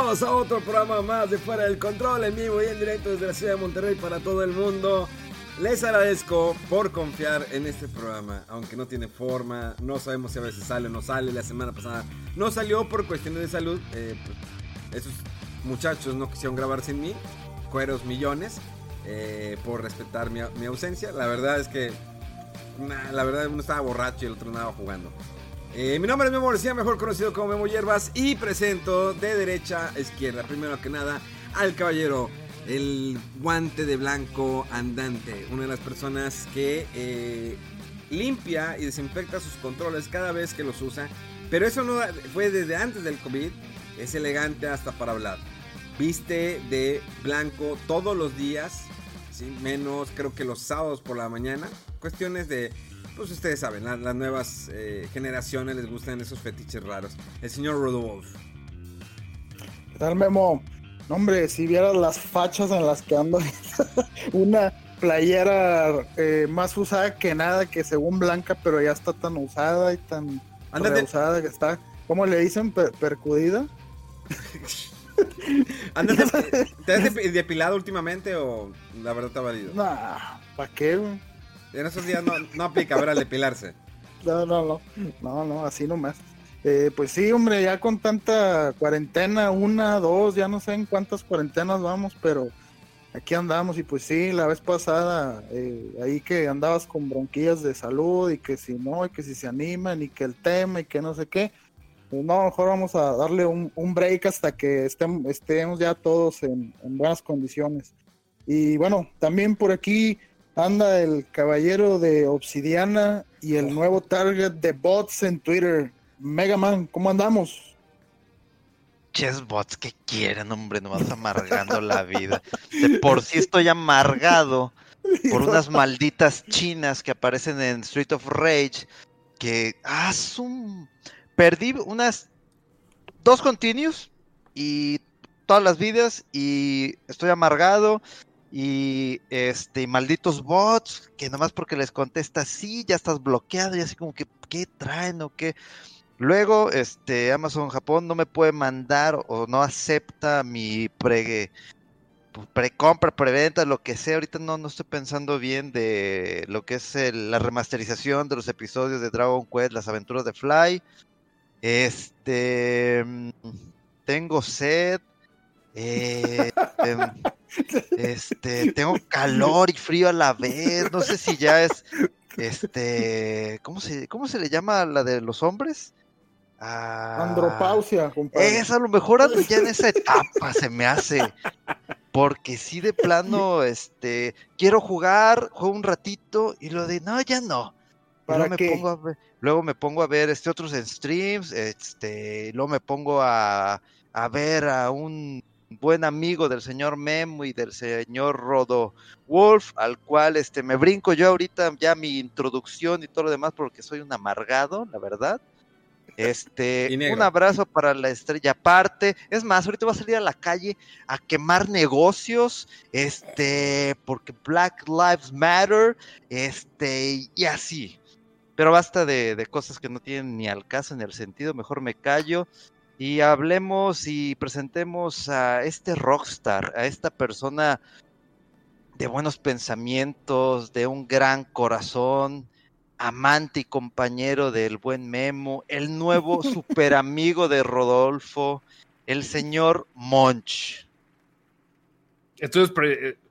Bienvenidos a otro programa más de Fuera del Control en vivo y en directo desde la ciudad de Monterrey para todo el mundo. Les agradezco por confiar en este programa, aunque no tiene forma, no sabemos si a veces sale o no sale. La semana pasada no salió por cuestiones de salud. Eh, pues, esos muchachos no quisieron grabar sin mí, cueros millones, eh, por respetar mi, mi, ausencia. La verdad es que, nah, la verdad uno estaba borracho y el otro andaba jugando. Eh, mi nombre es Memo García, mejor conocido como Memo Hierbas, y presento de derecha a izquierda, primero que nada, al caballero, el guante de blanco andante, una de las personas que eh, limpia y desinfecta sus controles cada vez que los usa, pero eso no fue desde antes del COVID, es elegante hasta para hablar. Viste de blanco todos los días, menos creo que los sábados por la mañana, cuestiones de pues ustedes saben, la, las nuevas eh, generaciones les gustan esos fetiches raros. El señor Rodolfo. ¿Qué tal, Memo? No, hombre, si vieras las fachas en las que ando, una playera eh, más usada que nada, que según blanca, pero ya está tan usada y tan usada que está, ¿cómo le dicen? Per percudida. ¿Andas de, ¿Te has depilado últimamente o la verdad te ha valido? Nah, ¿para qué, güey? En esos días no, no aplica ver al depilarse. No, no, no, no, no, así nomás. Eh, pues sí, hombre, ya con tanta cuarentena, una, dos, ya no sé en cuántas cuarentenas vamos, pero aquí andamos y pues sí, la vez pasada, eh, ahí que andabas con bronquillas de salud y que si no, y que si se animan y que el tema y que no sé qué, pues no, mejor vamos a darle un, un break hasta que estemos, estemos ya todos en, en buenas condiciones. Y bueno, también por aquí anda el caballero de Obsidiana y el nuevo target de bots en Twitter. Mega Man, ¿cómo andamos? Chess bots, ¿qué quieren, hombre? No vas amargando la vida. De por sí estoy amargado por unas malditas chinas que aparecen en Street of Rage. Que, ah, un... perdí unas dos continuos y todas las vidas y estoy amargado y este malditos bots que nomás porque les contesta sí ya estás bloqueado y así como que qué traen o qué luego este Amazon Japón no me puede mandar o no acepta mi pre precompra preventa lo que sea ahorita no no estoy pensando bien de lo que es el, la remasterización de los episodios de Dragon Quest las aventuras de Fly. Este mm, tengo sed eh, em, este, tengo calor y frío a la vez. No sé si ya es, este, ¿cómo se, cómo se le llama la de los hombres? Ah, Andropausia, compadre. Es a lo mejor ando ya en esa etapa, se me hace. Porque sí, de plano, este, quiero jugar, juego un ratito y lo de, no, ya no. ¿Para luego, qué? Me pongo a ver, luego me pongo a ver este, otros en streams, este, luego me pongo a, a ver a un buen amigo del señor Memo y del señor Rodo Wolf, al cual este me brinco yo ahorita ya mi introducción y todo lo demás porque soy un amargado, la verdad. Este, un abrazo para la estrella aparte. Es más, ahorita voy a salir a la calle a quemar negocios, este, porque Black Lives Matter, este, y así. Pero basta de, de cosas que no tienen ni al caso ni al sentido, mejor me callo y hablemos y presentemos a este rockstar, a esta persona de buenos pensamientos, de un gran corazón, amante y compañero del buen Memo, el nuevo super amigo de Rodolfo, el señor Monch. Entonces,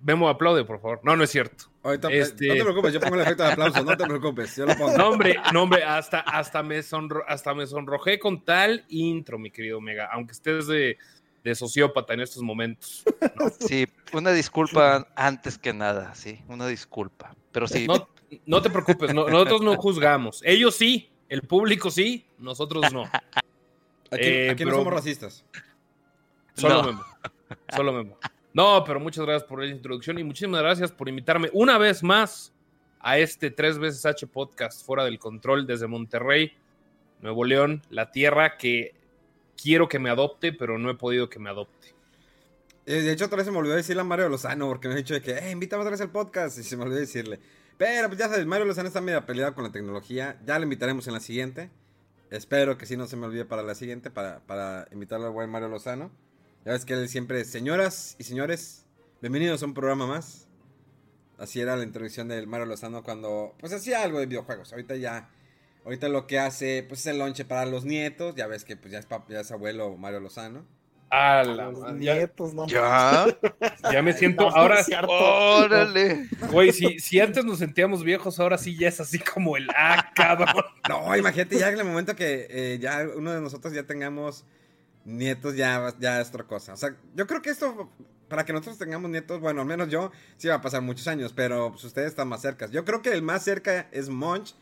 Memo aplaude, por favor. No, no es cierto. Ahorita, este... No te preocupes, yo pongo el efecto de aplauso, no te preocupes, yo lo pongo. No, hombre, no, hombre, hasta, hasta, me sonro, hasta me sonrojé con tal intro, mi querido Mega, aunque estés de, de sociópata en estos momentos. ¿no? Sí, una disculpa antes que nada, sí, una disculpa. Pero sí. No, no te preocupes, no, nosotros no juzgamos. Ellos sí, el público sí, nosotros no. Aquí, eh, aquí no somos racistas. Solo Memo. Solo Memo. No, pero muchas gracias por la introducción y muchísimas gracias por invitarme una vez más a este tres veces H podcast fuera del control desde Monterrey, Nuevo León, la tierra que quiero que me adopte, pero no he podido que me adopte. Eh, de hecho, otra vez se me olvidó decirle a Mario Lozano, porque me ha dicho de que, eh, invítame otra vez al podcast, y se me olvidó decirle. Pero pues ya sabes, Mario Lozano está medio peleado con la tecnología, ya lo invitaremos en la siguiente. Espero que si no se me olvide para la siguiente, para, para invitarlo al buen Mario Lozano. Ya ves que él siempre, señoras y señores, bienvenidos a un programa más. Así era la introducción del Mario Lozano cuando, pues hacía algo de videojuegos. Ahorita ya, ahorita lo que hace, pues es el lonche para los nietos. Ya ves que pues ya es, ya es abuelo Mario Lozano. A la los nietos, no. Ya. Ya me siento. ahora. Órale. Güey, si, si antes nos sentíamos viejos, ahora sí ya es así como el ah, cabrón. No, imagínate ya en el momento que eh, ya uno de nosotros ya tengamos nietos ya, ya es otra cosa. O sea, yo creo que esto, para que nosotros tengamos nietos, bueno, al menos yo, sí va a pasar muchos años, pero pues, ustedes están más cerca. Yo creo que el más cerca es Monch.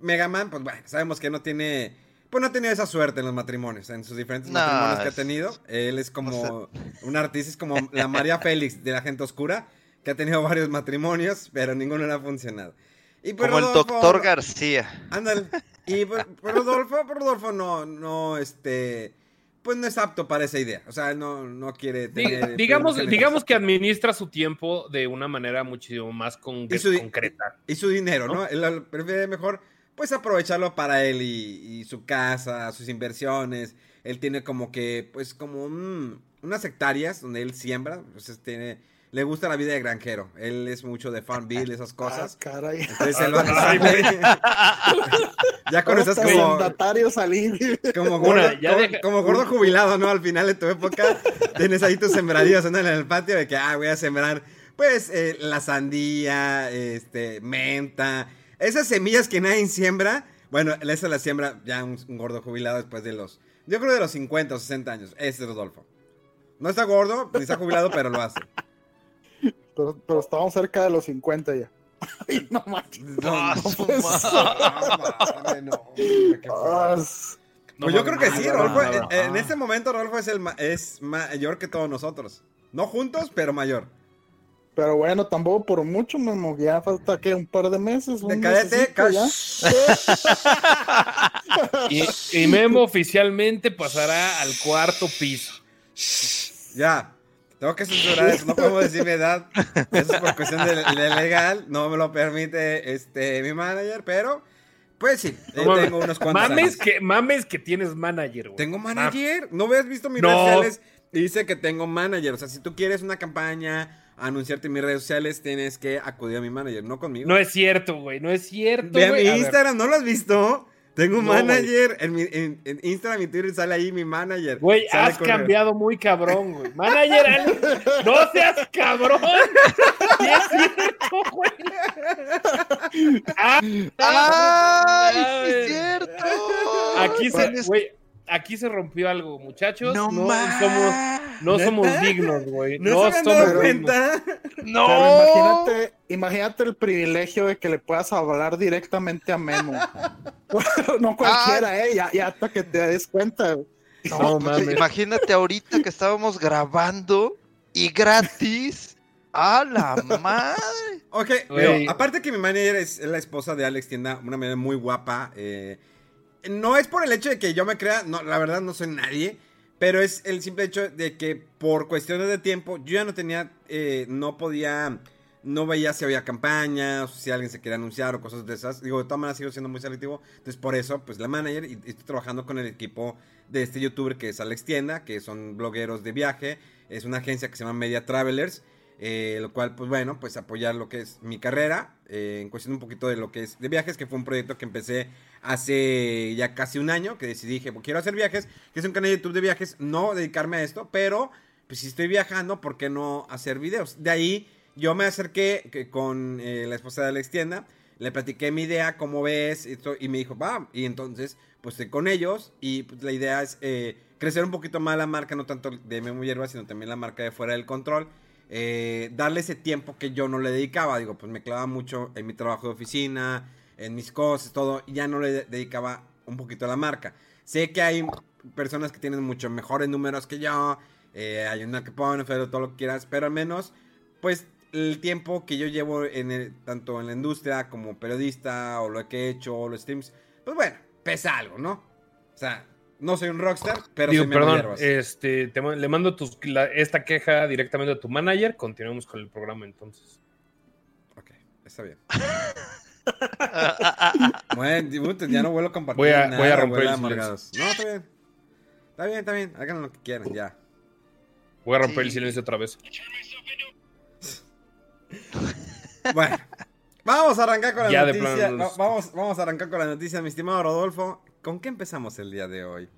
Megaman, pues bueno, sabemos que no tiene, pues no ha tenido esa suerte en los matrimonios, en sus diferentes matrimonios que ha tenido. Él es como un artista, es como la María Félix de la gente oscura, que ha tenido varios matrimonios, pero ninguno le ha funcionado. Y como el doctor García. Ándale. Y por, Rodolfo, por Rodolfo no, no, este pues no es apto para esa idea. O sea, no, no quiere tener. digamos, digamos que administra su tiempo de una manera muchísimo más con, concreta. Y su dinero, ¿no? Él prefiere mejor, pues, aprovecharlo para él y, su casa, sus inversiones. Él tiene como que, pues, como unas hectáreas donde él siembra. Pues tiene le gusta la vida de granjero. Él es mucho de Farmville, esas cosas. Ah, caray. Entonces él va Ya con esas como. salir. Como gordo, como, gordo jubilado, ¿no? Al final de tu época tienes ahí tus sembradíos en el patio de que, ah, voy a sembrar, pues, eh, la sandía, este, menta. Esas semillas que nadie siembra. Bueno, esa la siembra ya un, gordo jubilado después de los. Yo creo de los 50 o 60 años. Ese es Rodolfo. No está gordo, ni está jubilado, pero lo hace. Pero, pero estábamos cerca de los 50 ya. Ay, no manches. No, no, Pues yo creo que sí, Rolfo. En, este momento, Rolfo es, el, es mayor que todos nosotros. No juntos, pero mayor. Pero bueno, tampoco por mucho, Memo. Ya falta que un par de meses. De cállate, y, y Memo oficialmente pasará al cuarto piso. Ya. Tengo que censurar eso, no podemos decir mi edad. Eso es por cuestión de, legal, no me lo permite este mi manager, pero pues sí, tengo unos cuantos mames Que, mames que tienes manager, güey. ¿Tengo manager? ¿No habías visto mis redes sociales? Dice que tengo manager. O sea, si tú quieres una campaña, anunciarte en mis redes sociales, tienes que acudir a mi manager, no conmigo. No es cierto, güey. No es cierto. Ve a mi Instagram, ¿no lo has visto? Tengo un manager. En, mi, en, Instagram y Twitter sale ahí mi manager. Güey, has cambiado muy cabrón, güey. Manager, no seas cabrón. Sí es cierto, güey. Ah, ¡Ay, sí es cierto! Aquí se, güey, aquí se rompió algo, muchachos. No, no somos, no somos dignos, güey. No, no somos cuenta. No. imagínate, imagínate el privilegio de que le puedas hablar directamente a Memo. no cualquiera, ah. eh, ya, hasta que te des cuenta. No, pues, imagínate ahorita que estábamos grabando y gratis. ¡A la madre! Ok, aparte que mi manager es la esposa de Alex Tienda, una manera muy guapa. Eh, no es por el hecho de que yo me crea, no, la verdad no soy nadie, pero es el simple hecho de que por cuestiones de tiempo yo ya no tenía, eh, no podía, no veía si había campañas, si alguien se quería anunciar o cosas de esas. Digo, de todas maneras sigo siendo muy selectivo, entonces por eso, pues la manager y, estoy trabajando con el equipo de este youtuber que es Alex Tienda, que son blogueros de viaje, es una agencia que se llama Media Travelers. Eh, lo cual, pues bueno, pues apoyar lo que es mi carrera, eh, en cuestión un poquito de lo que es de viajes, que fue un proyecto que empecé hace ya casi un año, que decidí, dije, quiero hacer viajes, que es un canal de YouTube de viajes, no dedicarme a esto, pero pues si estoy viajando, ¿por qué no hacer videos? De ahí yo me acerqué con eh, la esposa de Alex Tienda, le platiqué mi idea, cómo ves, y, to- y me dijo, va, y entonces, pues estoy con ellos, y pues, la idea es eh, crecer un poquito más la marca, no tanto de Memo Hierba, sino también la marca de Fuera del Control, eh, darle ese tiempo que yo no le dedicaba, digo, pues me clavaba mucho en mi trabajo de oficina, en mis cosas, todo, y ya no le de- dedicaba un poquito a la marca. Sé que hay personas que tienen mucho mejores números que yo, eh, hay una que pone, pero todo lo que quieras, pero al menos, pues el tiempo que yo llevo en el- tanto en la industria como periodista, o lo que he hecho, o los streams, pues bueno, pesa algo, ¿no? O sea, no soy un rockstar, pero Digo, Memo perdón, este, te le mando tus- la- esta queja directamente a tu manager. Continuemos con el programa entonces. Ok, está bien. Bueno, ya no vuelvo a compartir Voy a- nada, voy a romper el silencio. amargados. No, está bien. Está bien, está bien. Hagan lo que quieran, ya. Voy a romper el silencio otra vez. Bueno, vamos a arrancar con la Ya de noticia. los- Vamos, vamos a arrancar con la noticia, mi estimado Rodolfo. ¿Con qué empezamos el día de hoy?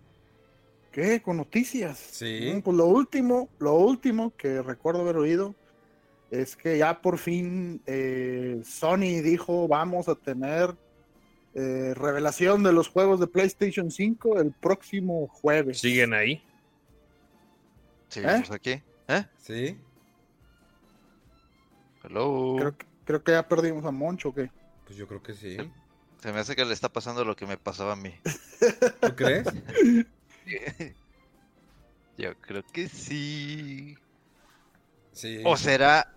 ¿Qué? ¿Con noticias? Sí. Mm, Pues lo último, lo último que recuerdo haber oído es que ya por fin eh, Sony dijo vamos a tener eh, revelación de los juegos de PlayStation 5 el próximo jueves. ¿Siguen ahí? Seguimos aquí. ¿Eh? ¿Sí? Hello. Creo, que- creo que ya perdimos a Moncho, ¿o qué? Pues yo creo que sí. Se me hace que le está pasando lo que me pasaba a mí. ¿Tú crees? Yo creo que sí. Sí. ¿O será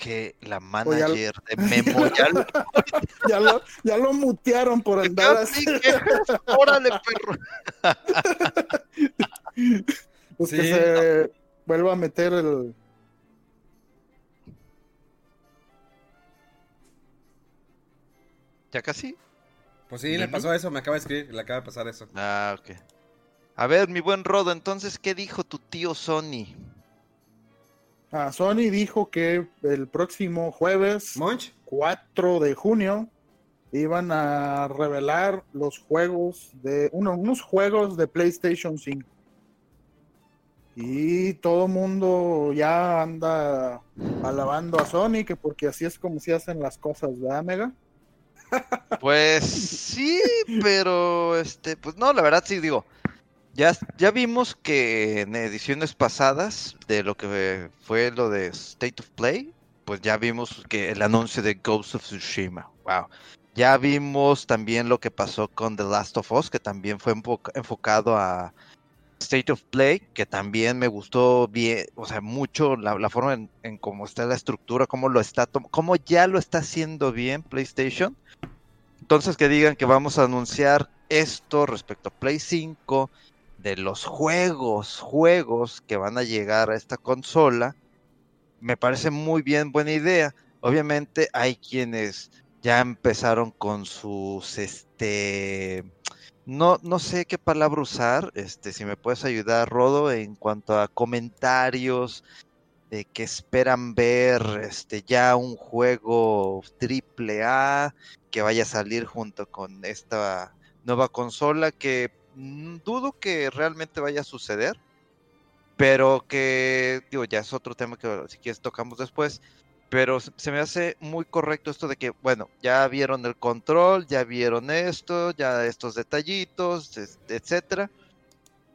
que la ya- manager de Memo ya lo Ya lo, ya lo mutearon por andar así. Que- ¡Órale, perro! Pues Sí. que se vuelva a meter el. ¿Ya casi? Pues sí, le pasó eso, me acaba de escribir, le acaba de pasar eso. Ah, ok. A ver, mi buen Rodo, entonces, ¿qué dijo tu tío Sony? Ah, Sony dijo que el próximo jueves ¿Monch? 4 de junio iban a revelar los juegos de uno- unos juegos de PlayStation 5. Y todo el mundo ya anda alabando a Sony que porque así es como se hacen las cosas, ¿verdad, Mega? Pues sí, pero este, pues no, la verdad sí digo. Ya, ya vimos que en ediciones pasadas de lo que fue lo de State of Play, pues ya vimos que el anuncio de Ghost of Tsushima. Wow. Ya vimos también lo que pasó con The Last of Us, que también fue enfoca- enfocado a State of Play, que también me gustó bien, o sea, mucho la, forma en, en cómo está la estructura, cómo lo está, cómo ya lo está haciendo bien PlayStation. Entonces que digan que vamos a anunciar esto respecto a Play 5, de los juegos, juegos que van a llegar a esta consola, me parece muy bien, buena idea. Obviamente hay quienes ya empezaron con sus, este, no, no sé qué palabra usar, este, si me puedes ayudar, Rodo, en cuanto a comentarios de que esperan ver, este, ya un juego triple A que vaya a salir junto con esta nueva consola que dudo que realmente vaya a suceder, pero que, digo, ya es otro tema que si quieres tocamos después, pero se me hace muy correcto esto de que, bueno, ya vieron el control, ya vieron esto, ya estos detallitos, etcétera.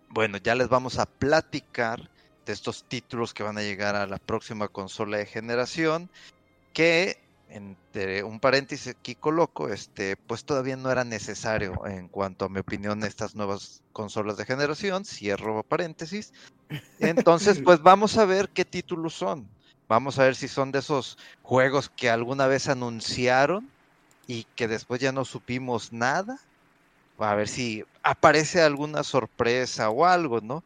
Bueno, ya les vamos a platicar de estos títulos que van a llegar a la próxima consola de generación, que entre un paréntesis aquí coloco, este, pues todavía no era necesario en cuanto a mi opinión estas nuevas consolas de generación, cierro paréntesis. Entonces, pues vamos a ver qué títulos son. Vamos a ver si son de esos juegos que alguna vez anunciaron y que después ya no supimos nada. A ver si aparece alguna sorpresa o algo, ¿no?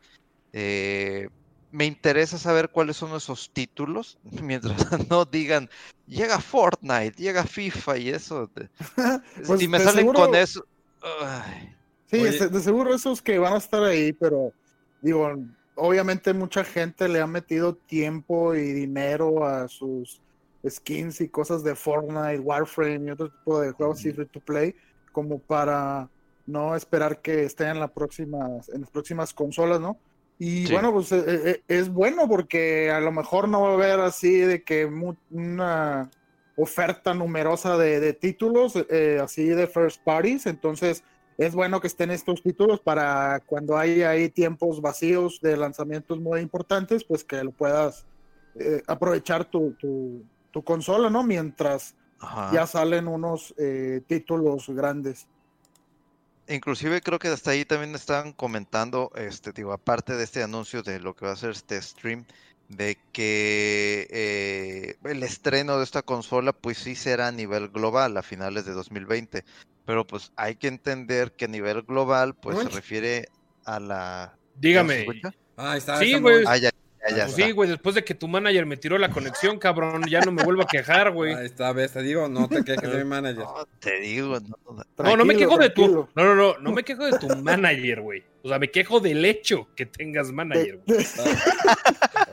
Eh, me interesa saber cuáles son esos títulos, mientras no digan, llega Fortnite, llega FIFA y eso. de- Pues, si me salen seguro- con eso... ay, Sí, Oye. de, de seguro esos que van a estar ahí, pero digo, obviamente mucha gente le ha metido tiempo y dinero a sus skins y cosas de Fortnite, Warframe y otro tipo de juegos así free to play, como para no esperar que estén en la próxima, en las próximas consolas, ¿no? Y Sí. bueno, pues eh, eh, es bueno porque a lo mejor no va a haber así de que mu- una oferta numerosa de, de títulos, eh, así de first parties. Entonces es bueno que estén estos títulos para cuando hay ahí tiempos vacíos de lanzamientos muy importantes, pues que lo puedas eh, aprovechar tu, tu, tu consola, ¿no? Mientras Ajá. ya salen unos eh, títulos grandes. Inclusive creo que hasta ahí también estaban comentando, este, digo, aparte de este anuncio de lo que va a ser este stream, de que eh, el estreno de esta consola pues sí será a nivel global a finales de 2020, pero pues hay que entender que a nivel global pues se refiere a la... ¿Se Dígame. Ah, está. Sí, está güey. Ya, Pues sí, güey, después de que tu manager me tiró la conexión, cabrón, ya no me vuelvo a quejar, güey. Ahí está, ves, te digo, no te quejes de mi manager. No, te digo, no, no, No, no me Tranquilo, quejo de tu. No, no, no, no me quejo de tu manager, güey. O sea, me quejo del hecho que tengas manager, güey.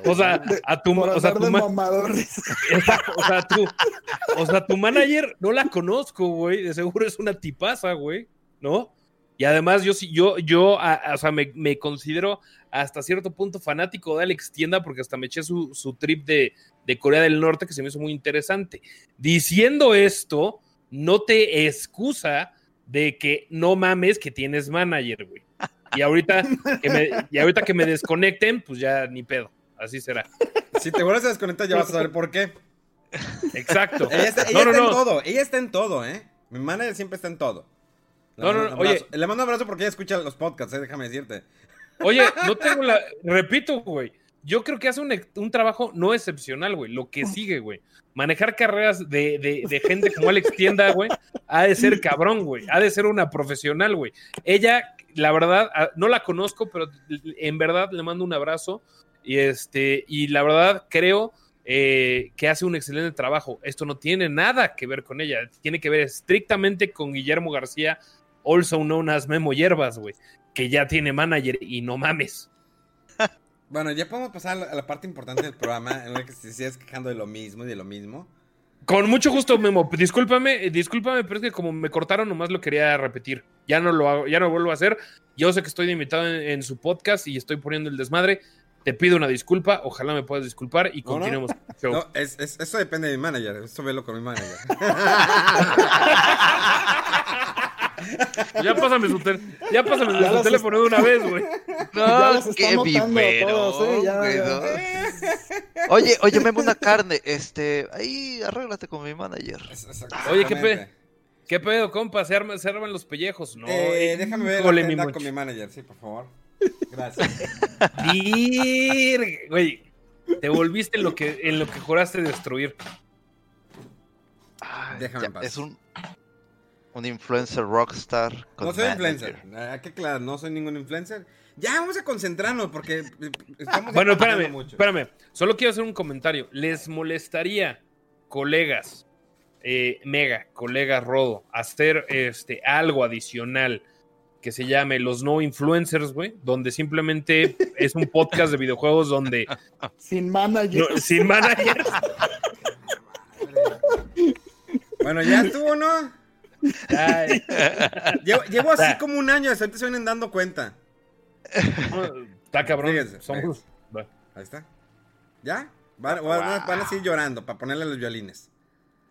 O sea, a tu, o sea, tu o sea, tú, o sea, tu manager no la conozco, güey. De seguro es una tipaza, güey, ¿no? Y además yo sí, yo, yo, a- a- o sea, me, me considero hasta cierto punto fanático de Alex Tienda porque hasta me eché su, su trip de, de Corea del Norte que se me hizo muy interesante. Diciendo esto, no te excusa de que no mames que tienes manager, güey. Y ahorita que me, y ahorita que me desconecten, pues ya ni pedo. Así será. Si te vuelves a desconectar, ya vas a saber por qué. Exacto. Ella está, No, ella no, está no. en todo, ella está en todo, ¿eh? Mi manager siempre está en todo. No, no, no, oye. Le mando un abrazo porque ella escucha los podcasts, eh, déjame decirte. Oye, no tengo la. Repito, güey. Yo creo que hace un, un trabajo no excepcional, güey. Lo que sigue, güey. Manejar carreras de, de- de gente como Alex Tienda, güey, ha de ser cabrón, güey. Ha de ser una profesional, güey. Ella, la verdad, no la conozco, pero en verdad le mando un abrazo. Y este, y la verdad, creo eh, que hace un excelente trabajo. Esto no tiene nada que ver con ella. Tiene que ver estrictamente con Guillermo García, also known as Memo Hierbas, güey. Que ya tiene manager y no mames. Bueno, ya podemos pasar a la, parte importante del programa en la que se sigues quejando de lo mismo y de lo mismo. Con mucho gusto, Memo. Discúlpame, discúlpame, pero es que como me cortaron, nomás lo quería repetir. Ya no lo hago, ya no vuelvo a hacer. Yo sé que estoy invitado en, en su podcast y estoy poniendo el desmadre. Te pido una disculpa, ojalá me puedas disculpar y No, no. continuemos con el show. No, es, es- eso depende de mi manager. Eso velo con mi manager. Ya pásame su, tel- ya pásame Ya su las teléfono de una vez, güey. No, qué todas, ¿eh? Ya. Oye, oye, meme una carne, este, ahí arréglate con mi manager. Oye, ¿qué exactamente. ¿Qué pedo, compa? Se, arma- se arman los pellejos, ¿no? Eh, déjame ver la mi con mi manager, sí, por favor. Gracias. Güey, te volviste en lo que, en lo que juraste destruir. Ay, Déjame ya, en paz. Es un, un influencer rockstar. con No soy manager. influencer. Ah, qué claro, no soy ningún influencer. Ya, vamos a concentrarnos porque eh, estamos Bueno, espérame, mucho. espérame. Solo quiero hacer un comentario. ¿Les molestaría, colegas, eh, Mega, colegas Rodo, hacer este algo adicional que se llame Los No Influencers, güey? Donde simplemente es un podcast de videojuegos donde Sin manager. no- sin manager. Bueno, ya estuvo, ¿no? Ay, Llevo, llevo así como un año, hasta ahorita se vienen dando cuenta. está cabrón. Fíjense, Somos-. Ahí está. ¿Ya? Van, van a- van a seguir llorando para ponerle los violines.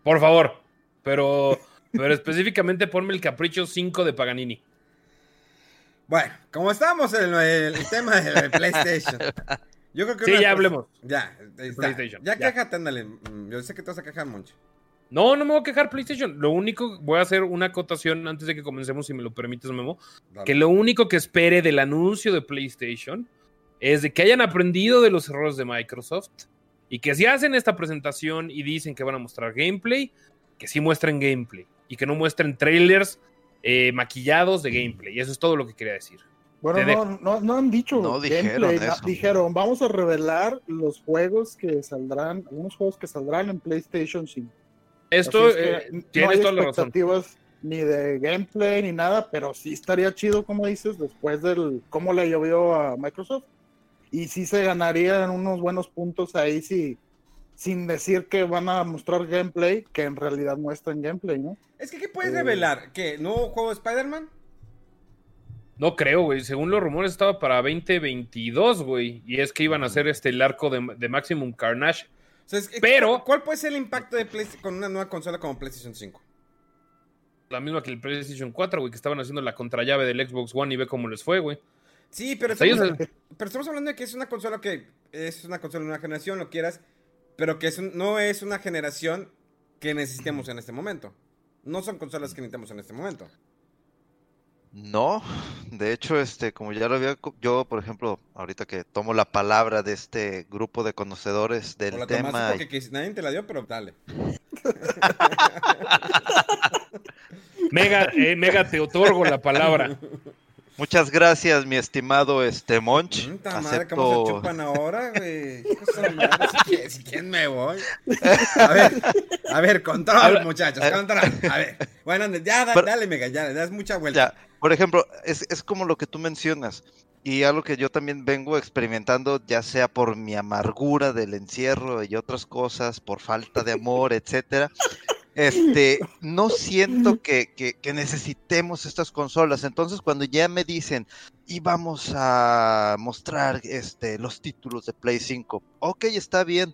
Por favor. Pero, pero específicamente ponme el Capricho 5 de Paganini. Bueno, como estamos en el, el tema del PlayStation. Yo creo que Sí, ya cosa- hablemos. Ya, está. PlayStation, Ya ya. quéjate, ándale. Yo sé que te vas a quejar mucho. No, no me voy a quejar PlayStation. Lo único, voy a hacer una acotación antes de que comencemos, si me lo permites, Memo. Dale. Que lo único que espere del anuncio de PlayStation es de que hayan aprendido de los errores de Microsoft y que si hacen esta presentación y dicen que van a mostrar gameplay, que sí muestren gameplay y que no muestren trailers eh, maquillados de gameplay. Y eso es todo lo que quería decir. Bueno, no, no, no han dicho No dijeron gameplay, na- eso. dijeron, vamos a revelar los juegos que saldrán, algunos juegos que saldrán en PlayStation 5. Esto es que eh, no tienes hay toda la razón. expectativas ni de gameplay ni nada, pero sí estaría chido, como dices, después del cómo le llovió a Microsoft. Y sí se ganarían unos buenos puntos ahí sí, sin decir que van a mostrar gameplay, que en realidad muestran gameplay, ¿no? Es que, ¿qué puedes Eh. revelar? ¿Qué? ¿Nuevo juego de Spider-Man? No creo, güey. Según los rumores estaba para 2022, güey. Y es que iban a hacer este el arco de, de Maximum Carnage. O sea, es que- Pero- ¿Cuál puede ser el impacto de con una nueva consola como PlayStation 5? La misma que el PlayStation 4, güey, que estaban haciendo la contrallave del Xbox One y ve cómo les fue, güey. Sí, pero O sea, estamos, ellos- pero estamos hablando de que es una consola que es una consola de una generación, lo quieras, pero que es un- no es una generación que necesitemos en este momento. No son consolas que necesitamos en este momento. No, de hecho, este, como ya lo había, yo, por ejemplo, ahorita que tomo la palabra de este grupo de conocedores del la tema, tomaste porque quis- nadie te la dio, pero dale. Mega, eh, Mega, te otorgo la palabra. muchas gracias, mi estimado este Monch. Puta madre, ¿cómo se Acepto, chupan ahora, güey? Si si quieren me voy. A ver, a ver, control, Habla- muchachos, eh. control. A ver, bueno, ya, da- Pero- dale, mega, ya, le das mucha vuelta. ya, por ejemplo, es, es como lo que tú mencionas. Y algo que yo también vengo experimentando, ya sea por mi amargura del encierro y otras cosas, por falta de amor, etcétera. Este, no siento que, que- que necesitemos estas consolas. Entonces, cuando ya me dicen, y vamos a mostrar este, los títulos de Play 5, ok, está bien.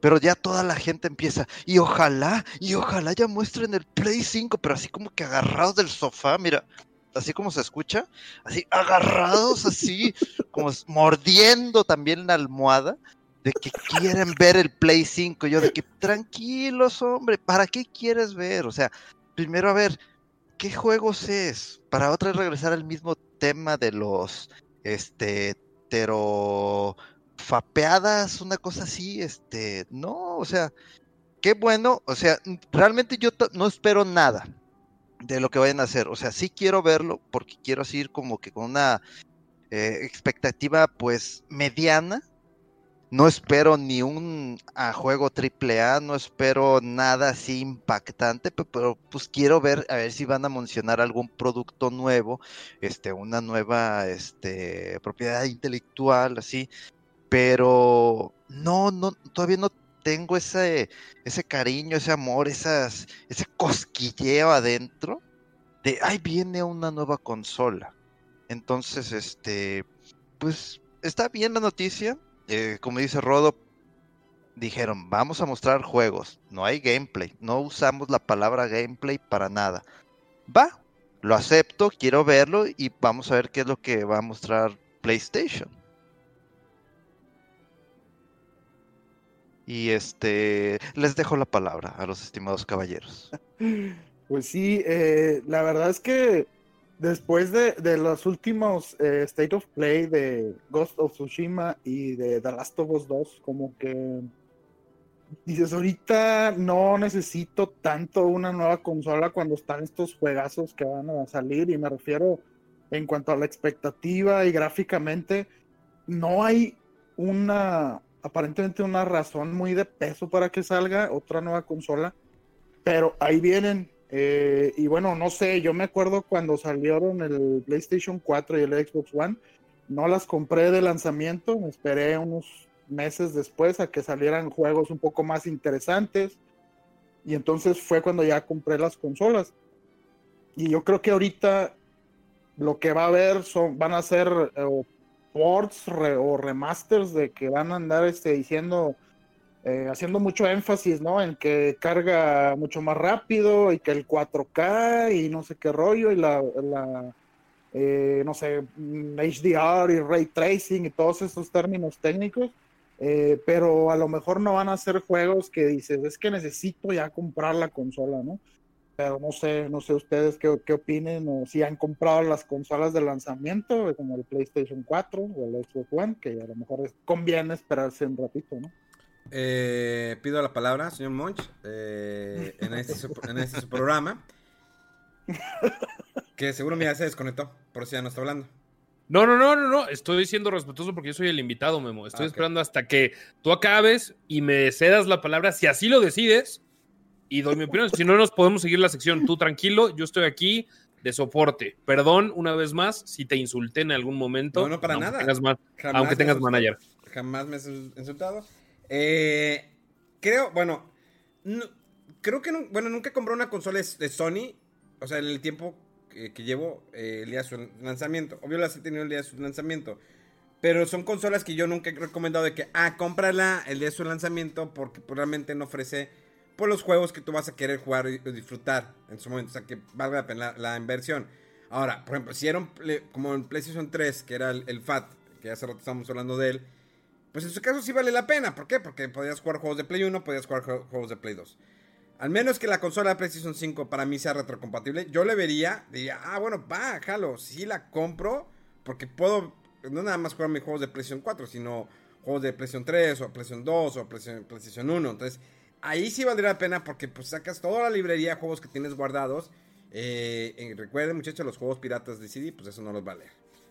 Pero ya toda la gente empieza, y ojalá, y ojalá ya muestren el Play 5, pero así como que agarrados del sofá, mira, así como se escucha, así agarrados así, como mordiendo también la almohada, de que quieren ver el Play 5. Yo de que tranquilos, hombre, ¿para qué quieres ver? O sea, primero a ver, ¿qué juegos es? Para otra regresar al mismo tema de los, este, fapeadas, una cosa así, este, no, o sea, qué bueno, o sea, realmente yo no espero nada de lo que vayan a hacer, o sea, sí quiero verlo porque quiero así ir como que con una eh, expectativa pues mediana, no espero ni un ah, juego triple A, no espero nada así impactante, pe- pero, pues quiero ver a ver si van a mencionar algún producto nuevo, este, una nueva este, propiedad intelectual, así, pero no, no, todavía no tengo ese, ese cariño, ese amor, esas, ese cosquilleo adentro de, ay, viene una nueva consola. Entonces, este, pues está bien la noticia. Eh, como dice Rodo, dijeron, vamos a mostrar juegos. No hay gameplay. No usamos la palabra gameplay para nada. Va, lo acepto, quiero verlo y vamos a ver qué es lo que va a mostrar PlayStation. Y este, les dejo la palabra a los estimados caballeros. Pues sí, eh, la verdad es que después de, de los últimos eh, State of Play de Ghost of Tsushima y de The Last of Us 2, como que dices, ahorita no necesito tanto una nueva consola cuando están estos juegazos que van a salir y me refiero en cuanto a la expectativa y gráficamente, no hay una, aparentemente una razón muy de peso para que salga otra nueva consola, pero ahí vienen. Eh, y bueno, no sé, yo me acuerdo cuando salieron el PlayStation 4 y el Xbox One, no las compré de lanzamiento, esperé unos meses después a que salieran juegos un poco más interesantes. Y entonces fue cuando ya compré las consolas. Y yo creo que ahorita lo que va a haber son, van a ser eh, ports re- o remasters de que van a andar este, diciendo, eh, haciendo mucho énfasis, ¿no? En que carga mucho más rápido y que el 4K y no sé qué rollo y la, eh, no sé, mm, HDR y ray tracing y todos esos términos técnicos. eh, pero a lo mejor no van a ser juegos que dices, es que necesito ya comprar la consola, ¿no? Pero no sé, no sé ustedes qué, qué opinen o si han comprado las consolas de lanzamiento, como el PlayStation 4 o el Xbox One, que a lo mejor conviene esperarse un ratito, ¿no? Eh, pido la palabra, señor Monch, eh, en, este, su- en este su programa. Que seguro mira, se desconectó, por eso ya no está hablando. No, no, no, no, no. Estoy siendo respetuoso porque yo soy el invitado, Memo. Estoy Ah, esperando hasta que tú acabes y me cedas la palabra, si así lo decides, y doy mi opinión. Si no, nos podemos seguir la sección. Tú tranquilo, yo estoy aquí de soporte. Perdón una vez más si te insulté en algún momento. No, no, para aunque nada. tengas aunque tengas manager. Jamás me has insultado. Eh, creo, bueno, no- creo que, nu- bueno, nunca compré una consola de Sony, o sea, en el tiempo que, llevo eh, el día de su lanzamiento. Obvio las he tenido el día de su lanzamiento. Pero son consolas que yo nunca he recomendado de que, ah, cómprala el día de su lanzamiento porque pues, realmente no ofrece por los juegos que tú vas a querer jugar y disfrutar en su momento. O sea, que valga la pena la, inversión. Ahora, por ejemplo, si era un como en PlayStation 3, que era el, FAT, que hace rato estábamos hablando de él, pues en su caso sí vale la pena. ¿Por qué? Porque podías jugar juegos de Play 1, podías jugar juegos de Play 2. Al menos que la consola de PlayStation 5 para mí sea retrocompatible, yo le vería, diría, ah, bueno, va, jalo, sí la compro, porque puedo no nada más jugar mis juegos de PlayStation 4, sino juegos de PlayStation 3 o PlayStation 2 o PlayStation 1. Entonces, ahí sí valdría la pena porque pues sacas toda la librería de juegos que tienes guardados. Eh, recuerden, muchachos, los juegos piratas de CD, pues eso no los vale.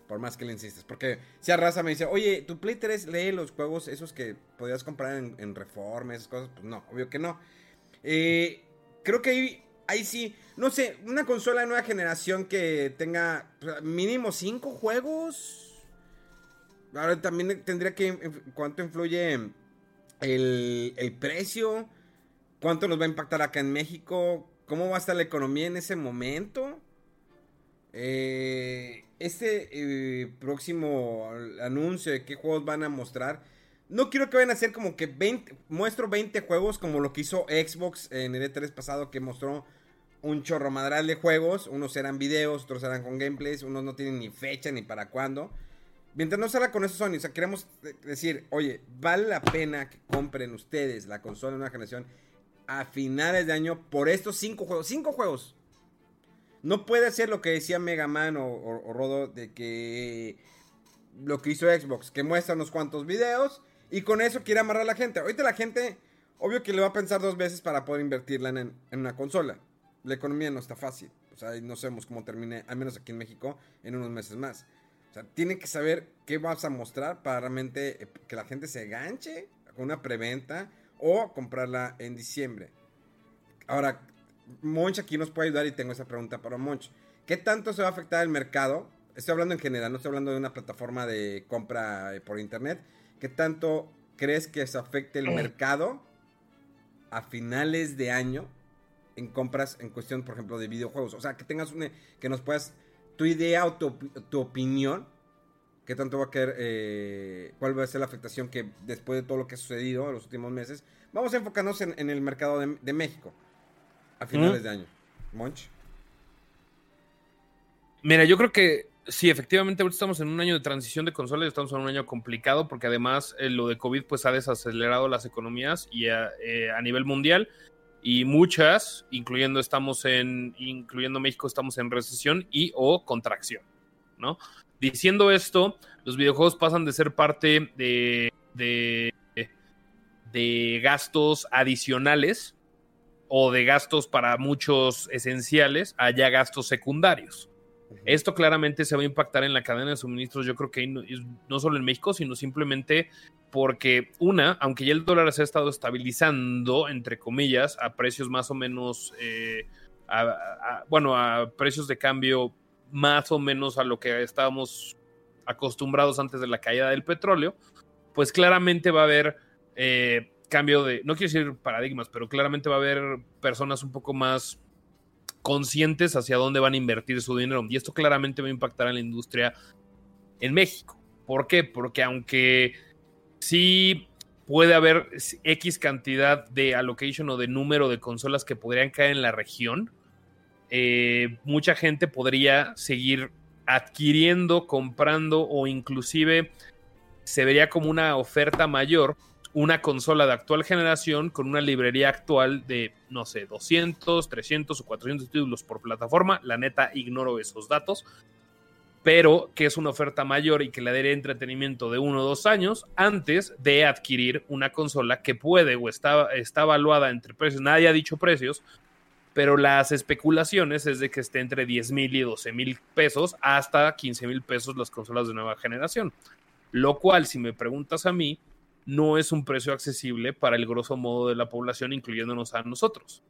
Por más que le insistes. Porque si a raza me dice, oye, tu Play 3 lee los juegos esos que podías comprar en, en Reforma, esas cosas. Pues no, obvio que no. Eh, creo que ahí, ahí sí, no sé, una consola de nueva generación que tenga mínimo 5 juegos Ahora también tendría que. ¿Cuánto influye el precio? ¿Cuánto nos va a impactar acá en México? ¿Cómo va a estar la economía en ese momento? Eh, este eh, próximo anuncio de qué juegos van a mostrar. No quiero que vayan a ser como que 20, muestro 20 juegos como lo que hizo Xbox en el E3 pasado que mostró un chorro madral de juegos. Unos eran videos, otros eran con gameplays, unos no tienen ni fecha ni para cuándo. Mientras no salga con eso Sony, o sea, queremos decir, oye, vale la pena que compren ustedes la consola de una generación a finales de año por estos cinco juegos. Cinco juegos. No puede ser lo que decía Mega Man o, Rodo de que lo que hizo Xbox, que muestra unos cuantos videos y con eso quiere amarrar a la gente. Ahorita la gente, obvio que le va a pensar dos veces para poder invertirla en, una consola. La economía no está fácil. O sea, no sabemos cómo termine, al menos aquí en México, en unos meses más. O sea, tiene que saber qué vas a mostrar para realmente eh, que la gente se enganche con una preventa o comprarla en diciembre. Ahora, Monch aquí nos puede ayudar y tengo esa pregunta para Monch. ¿Qué tanto se va a afectar el mercado? Estoy hablando en general, no estoy hablando de una plataforma de compra eh, por internet. ¿Qué tanto crees que se afecte el mercado a finales de año en compras en cuestión, por ejemplo, de videojuegos? O sea, que tengas una, que nos puedas tu idea o tu, opinión, qué tanto va a querer, eh, cuál va a ser la afectación que después de todo lo que ha sucedido en los últimos meses, vamos a enfocarnos en, el mercado de, México a finales de año. Monch. Mira, yo creo que sí, efectivamente, ahorita estamos en un año de transición de consolas, estamos en un año complicado porque además eh, lo de COVID pues ha desacelerado las economías y a eh, nivel mundial y muchas, incluyendo estamos en, incluyendo México, estamos en recesión y o contracción, ¿no? Diciendo esto, los videojuegos pasan de ser parte de, de, de gastos adicionales o de gastos para muchos esenciales a ya gastos secundarios. Esto claramente se va a impactar en la cadena de suministros, yo creo que no solo en México, sino simplemente porque una, aunque ya el dólar se ha estado estabilizando, entre comillas, a precios más o menos, eh, bueno, a precios de cambio más o menos a lo que estábamos acostumbrados antes de la caída del petróleo, pues claramente va a haber eh, cambio de, no quiero decir paradigmas, pero claramente va a haber personas un poco más conscientes hacia dónde van a invertir su dinero. Y esto claramente va a impactar a la industria en México. ¿Por qué? Porque aunque sí puede haber X cantidad de allocation o de número de consolas que podrían caer en la región. Eh, mucha gente podría seguir adquiriendo, comprando o inclusive se vería como una oferta mayor una consola de actual generación con una librería actual de, no sé, 200, 300 o 400 títulos por plataforma. La neta, ignoro esos datos pero que es una oferta mayor y que le daría entretenimiento de uno o dos años antes de adquirir una consola que puede o está, está evaluada entre precios. Nadie ha dicho precios, pero las especulaciones es de que esté entre 10 mil y 12 mil pesos hasta 15 mil pesos las consolas de nueva generación. Lo cual, si me preguntas a mí, no es un precio accesible para el grosso modo de la población, incluyéndonos a nosotros.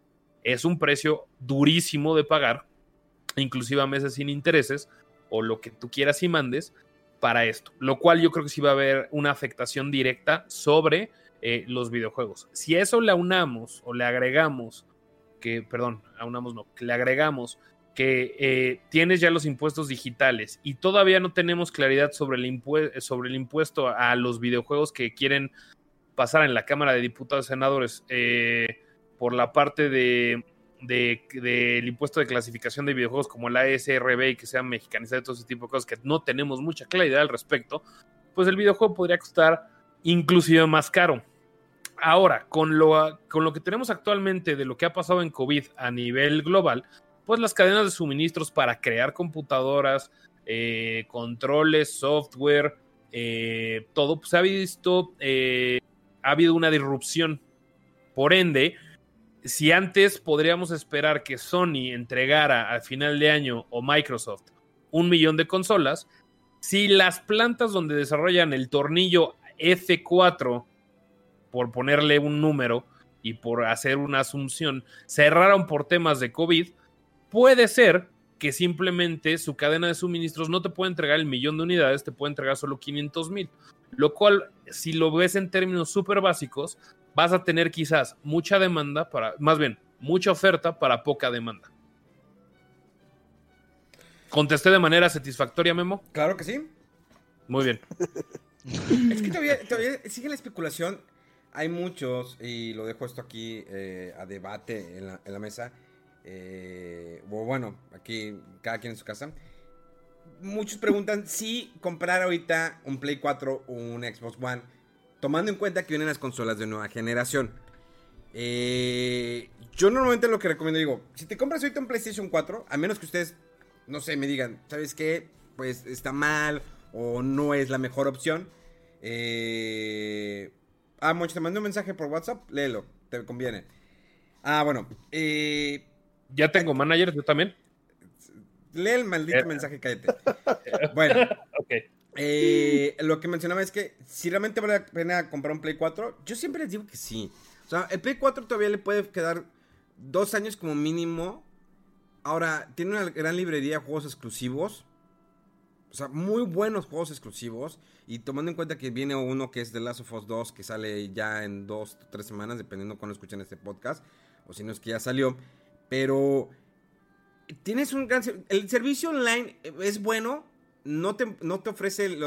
Es un precio durísimo de pagar, inclusive a meses sin intereses, o lo que tú quieras y mandes para esto. Lo cual yo creo que sí va a haber una afectación directa sobre eh, los videojuegos. Si eso le aunamos o le agregamos, que, perdón, aunamos no, que le agregamos que eh, tienes ya los impuestos digitales y todavía no tenemos claridad sobre el, impuesto a los videojuegos que quieren pasar en la Cámara de Diputados y Senadores eh, por la parte de del impuesto de clasificación de videojuegos como la ASRB y que sea mexicanizado y todo ese tipo de cosas que no tenemos mucha claridad al respecto, pues el videojuego podría costar inclusive más caro. Ahora, con lo, con lo que tenemos actualmente de lo que ha pasado en COVID a nivel global, pues las cadenas de suministros para crear computadoras, eh, controles, software, eh, todo, pues ha visto, eh, ha habido una disrupción. Por ende, si antes podríamos esperar que Sony entregara al final de año o Microsoft un millón de consolas, si las plantas donde desarrollan el tornillo F4, por ponerle un número y por hacer una asunción, cerraron por temas de COVID, Puede ser que simplemente su cadena de suministros no te puede entregar el millón de unidades, te puede entregar solo 500 mil. Lo cual, si lo ves en términos súper básicos, vas a tener quizás mucha demanda para, más bien, mucha oferta para poca demanda. ¿Contesté de manera satisfactoria, Memo? Claro que sí. Muy bien. es que todavía, sigue la especulación. Hay muchos, y lo dejo esto aquí eh, a debate en la mesa eh, bueno, aquí cada quien en su casa. Muchos preguntan si comprar ahorita un Play 4 o un Xbox One, tomando en cuenta que vienen las consolas de nueva generación. Eh, yo normalmente lo que recomiendo digo, si te compras ahorita un PlayStation 4, a menos que ustedes, no sé, me digan, ¿sabes qué? Pues está mal o no es la mejor opción. Eh, ah, mucho te mandé un mensaje por WhatsApp, léelo, te conviene. Ah, bueno, eh, ya tengo manager, yo también. Lee el maldito eh. mensaje, cállate. Bueno, eh, lo que mencionaba es que si realmente vale la pena comprar un Play 4, yo siempre les digo que sí. O sea, el Play 4 todavía le puede quedar dos años como mínimo. Ahora, tiene una gran librería de juegos exclusivos. O sea, muy buenos juegos exclusivos. Y tomando en cuenta que viene uno que es The Last of Us 2, que sale ya en dos o tres semanas, dependiendo cuando escuchen este podcast. O si no es que ya salió. Pero tienes un gran... El servicio online es bueno, no te, no te ofrece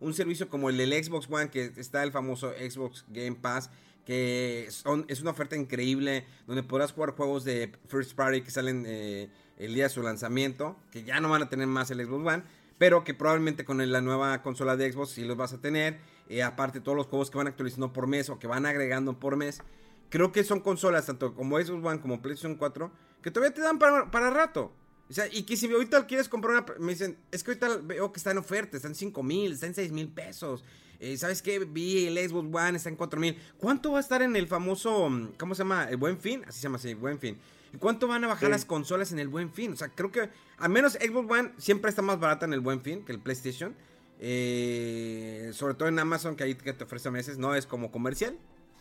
un servicio como el del Xbox One, que está el famoso Xbox Game Pass, que es una oferta increíble, donde podrás jugar juegos de First Party que salen eh, el día de su lanzamiento, que ya no van a tener más el Xbox One, pero que probablemente con la nueva consola de Xbox sí los vas a tener. Eh, aparte todos los juegos que van actualizando por mes o que van agregando por mes creo que son consolas, tanto como Xbox One como PlayStation 4, que todavía te dan para, para rato. O sea, y que si ahorita quieres comprar una. Me dicen, es que ahorita veo que está en oferta, está en 5 mil, está en 6 mil pesos. Eh, ¿Sabes qué? Vi el Xbox One, está en 4 mil. ¿Cuánto va a estar en el famoso. ¿Cómo se llama? ¿El buen fin? Así se llama, sí, buen fin. ¿Y cuánto van a bajar las consolas en el buen fin? O sea, creo que. Al menos Xbox One siempre está más barata en el buen fin que el PlayStation. Eh, sobre todo en Amazon, que ahí que te ofrece meses. No es como comercial,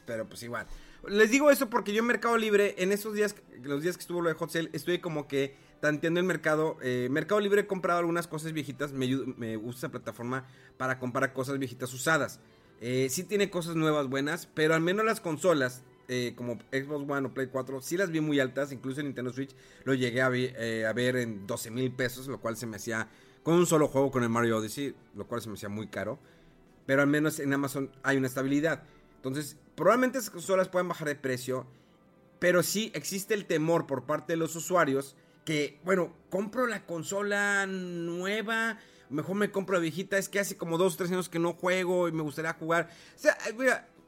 pero pues igual. Les digo eso porque yo en Mercado Libre, en esos días, los días que estuvo lo de Hot Sale, estuve como que tanteando el mercado. Eh, mercado Libre he comprado algunas cosas viejitas. Me, me gusta esa plataforma para comprar cosas viejitas usadas. Eh, sí tiene cosas nuevas buenas, pero al menos las consolas, eh, como Xbox One o Play 4, sí las vi muy altas. Incluso en Nintendo Switch lo llegué a, a ver en 12 mil pesos, lo cual se me hacía con un solo juego, con el Mario Odyssey, lo cual se me hacía muy caro. Pero al menos en Amazon hay una estabilidad. Entonces, probablemente esas consolas puedan bajar de precio, pero sí existe el temor por parte de los usuarios que, bueno, compro la consola nueva, mejor me compro la viejita, es que hace como dos o tres años que no juego y me gustaría jugar. O sea,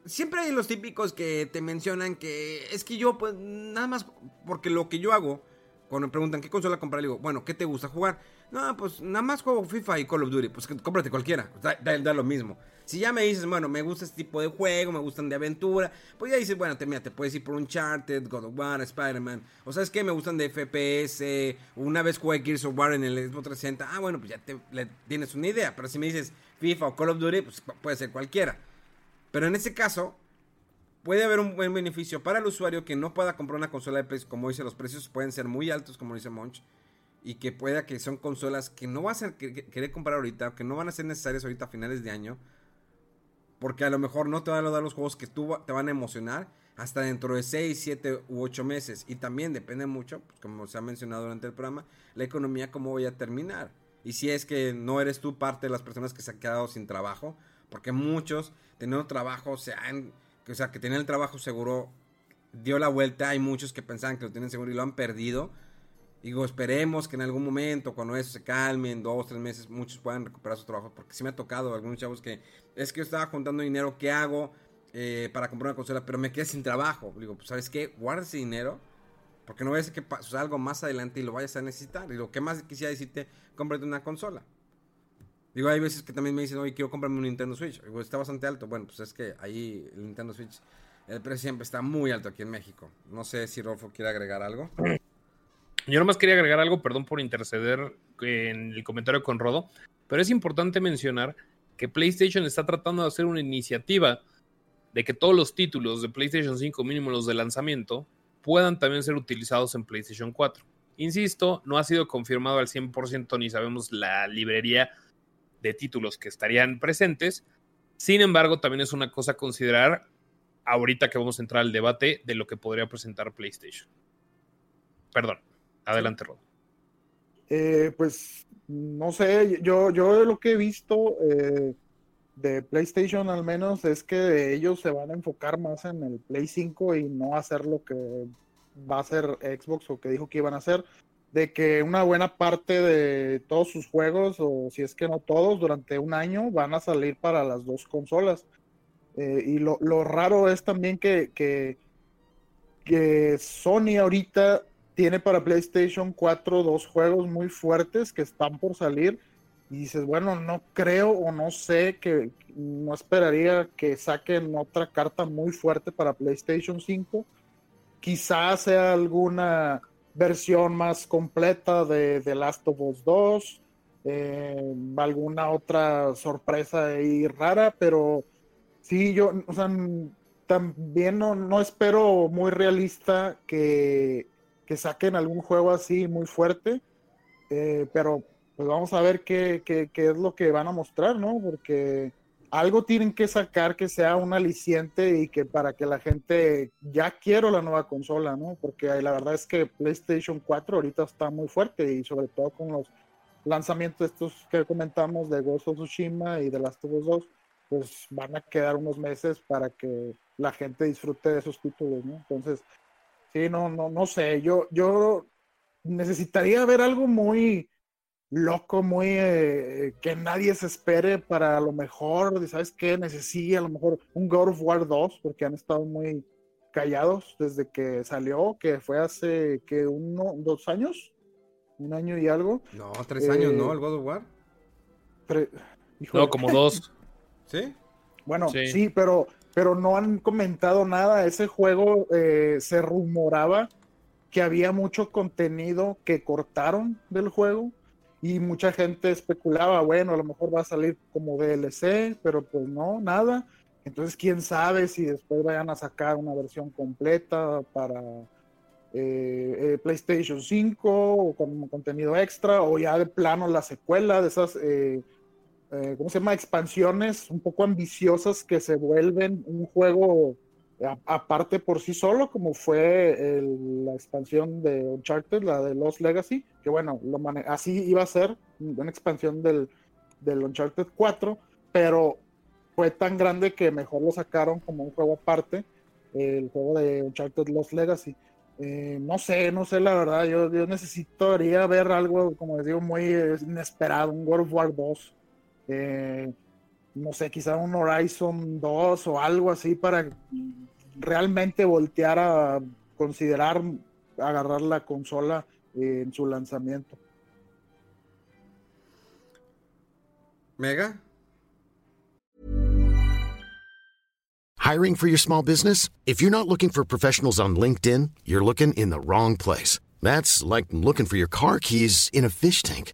siempre hay los típicos que te mencionan que es que yo, pues, nada más, porque lo que yo hago, cuando me preguntan qué consola comprar, le digo, bueno, ¿qué te gusta jugar? No, pues nada más juego FIFA y Call of Duty, pues cómprate cualquiera, da lo mismo. Si ya me dices, bueno, me gusta este tipo de juego, me gustan de aventura, pues ya dices, bueno, te, mira, te puedes ir por Uncharted, God of War, Spider-Man, o sabes que me gustan de FPS, una vez jugué Gears of War en el Xbox 360, ah, bueno, pues ya te, tienes una idea, pero si me dices FIFA o Call of Duty, pues puede ser cualquiera. Pero en ese caso, puede haber un buen beneficio para el usuario que no pueda comprar una consola de PS, como dice, los precios pueden ser muy altos, como dice Monch, y que pueda que son consolas que no vas a querer comprar ahorita, que no van a ser necesarias ahorita a finales de año, porque a lo mejor no te van a dar los juegos que tú te van a emocionar, hasta dentro de 6, 7 u 8 meses. Y también depende mucho, pues, como se ha mencionado durante el programa, la economía, cómo voy a terminar. Y si es que no eres tú parte de las personas que se han quedado sin trabajo, porque muchos teniendo trabajo se han, o sea, que tienen el trabajo seguro, dio la vuelta. Hay muchos que pensaban que lo tienen seguro y lo han perdido. Digo, esperemos que en algún momento, cuando eso se calme, en dos, tres meses, muchos puedan recuperar su trabajo. Porque sí me ha tocado algunos chavos que es que yo estaba juntando dinero, ¿qué hago eh, para comprar una consola? Pero me quedé sin trabajo. Digo, pues, ¿sabes qué? Guarda ese dinero. Porque no vaya a que pase algo más adelante y lo vayas a necesitar. Y lo que más quisiera decirte, cómprate una consola. Digo, hay veces que también me dicen, oye, quiero comprarme un Nintendo Switch. Digo, está bastante alto. Bueno, pues es que ahí el Nintendo Switch, el precio siempre está muy alto aquí en México. No sé si Rolfo quiere agregar algo. Yo nomás quería agregar algo, perdón por interceder en el comentario con Rodo, pero es importante mencionar que PlayStation está tratando de hacer una iniciativa de que todos los títulos de PlayStation 5, mínimo los de lanzamiento, puedan también ser utilizados en PlayStation 4. Insisto, no ha sido confirmado al 100% ni sabemos la librería de títulos que estarían presentes. Sin embargo, también es una cosa a considerar ahorita que vamos a entrar al debate de lo que podría presentar PlayStation. Perdón, adelante, Rob. Eh, pues no sé, yo, yo lo que he visto eh, de PlayStation al menos es que ellos se van a enfocar más en el Play 5 y no hacer lo que va a hacer Xbox o que dijo que iban a hacer de que una buena parte de todos sus juegos, o si es que no todos, durante un año van a salir para las dos consolas. Eh, y lo, raro es también que, que, que, Sony ahorita tiene para PlayStation 4 dos juegos muy fuertes que están por salir. Y dices, bueno, no creo o no sé que no esperaría que saquen otra carta muy fuerte para PlayStation 5. Quizás sea alguna versión más completa de The Last of Us 2, eh, alguna otra sorpresa ahí rara, pero sí, yo, o sea, también no, espero muy realista que, saquen algún juego así muy fuerte, eh, pero pues vamos a ver qué, qué, qué es lo que van a mostrar, ¿no? Porque algo tienen que sacar que sea un aliciente y que para que la gente ya quiero la nueva consola, ¿no? Porque la verdad es que PlayStation 4 ahorita está muy fuerte y sobre todo con los lanzamientos estos que comentamos de Ghost of Tsushima y de Last of Us 2, pues van a quedar unos meses para que la gente disfrute de esos títulos, ¿no? Entonces, sí, no, no, no sé, yo, yo necesitaría ver algo muy, loco, muy eh, que nadie se espere para a lo mejor, ¿sabes qué? Necesita a lo mejor un God of War 2, porque han estado muy callados desde que salió, que fue hace que uno, dos años, un año y algo. No, tres años, ¿no? Eh, El God of War. no, como dos. ¿Sí? Bueno, sí. pero, pero no han comentado nada. Ese juego eh, se rumoraba que había mucho contenido que cortaron del juego y mucha gente especulaba, bueno, a lo mejor va a salir como DLC, pero pues no, nada. Entonces, quién sabe si después vayan a sacar una versión completa para eh, eh, PlayStation 5 o con contenido extra, o ya de plano la secuela de esas, ¿cómo se llama? Expansiones un poco ambiciosas que se vuelven un juego aparte por sí solo, como fue la expansión de Uncharted, la de Lost Legacy, que bueno, lo así iba a ser una expansión del, del Uncharted 4, pero fue tan grande que mejor lo sacaron como un juego aparte, el juego de Uncharted Lost Legacy. Eh, no sé, no sé la verdad, yo, yo necesitaría ver algo, como les digo, muy inesperado, un World War 2. Eh, no sé, quizá un Horizon 2 o algo así para realmente voltear a considerar agarrar la consola en su lanzamiento. Mega. Hiring for your small business? If you're not looking for professionals on LinkedIn, you're looking in the wrong place. That's like looking for your car keys in a fish tank.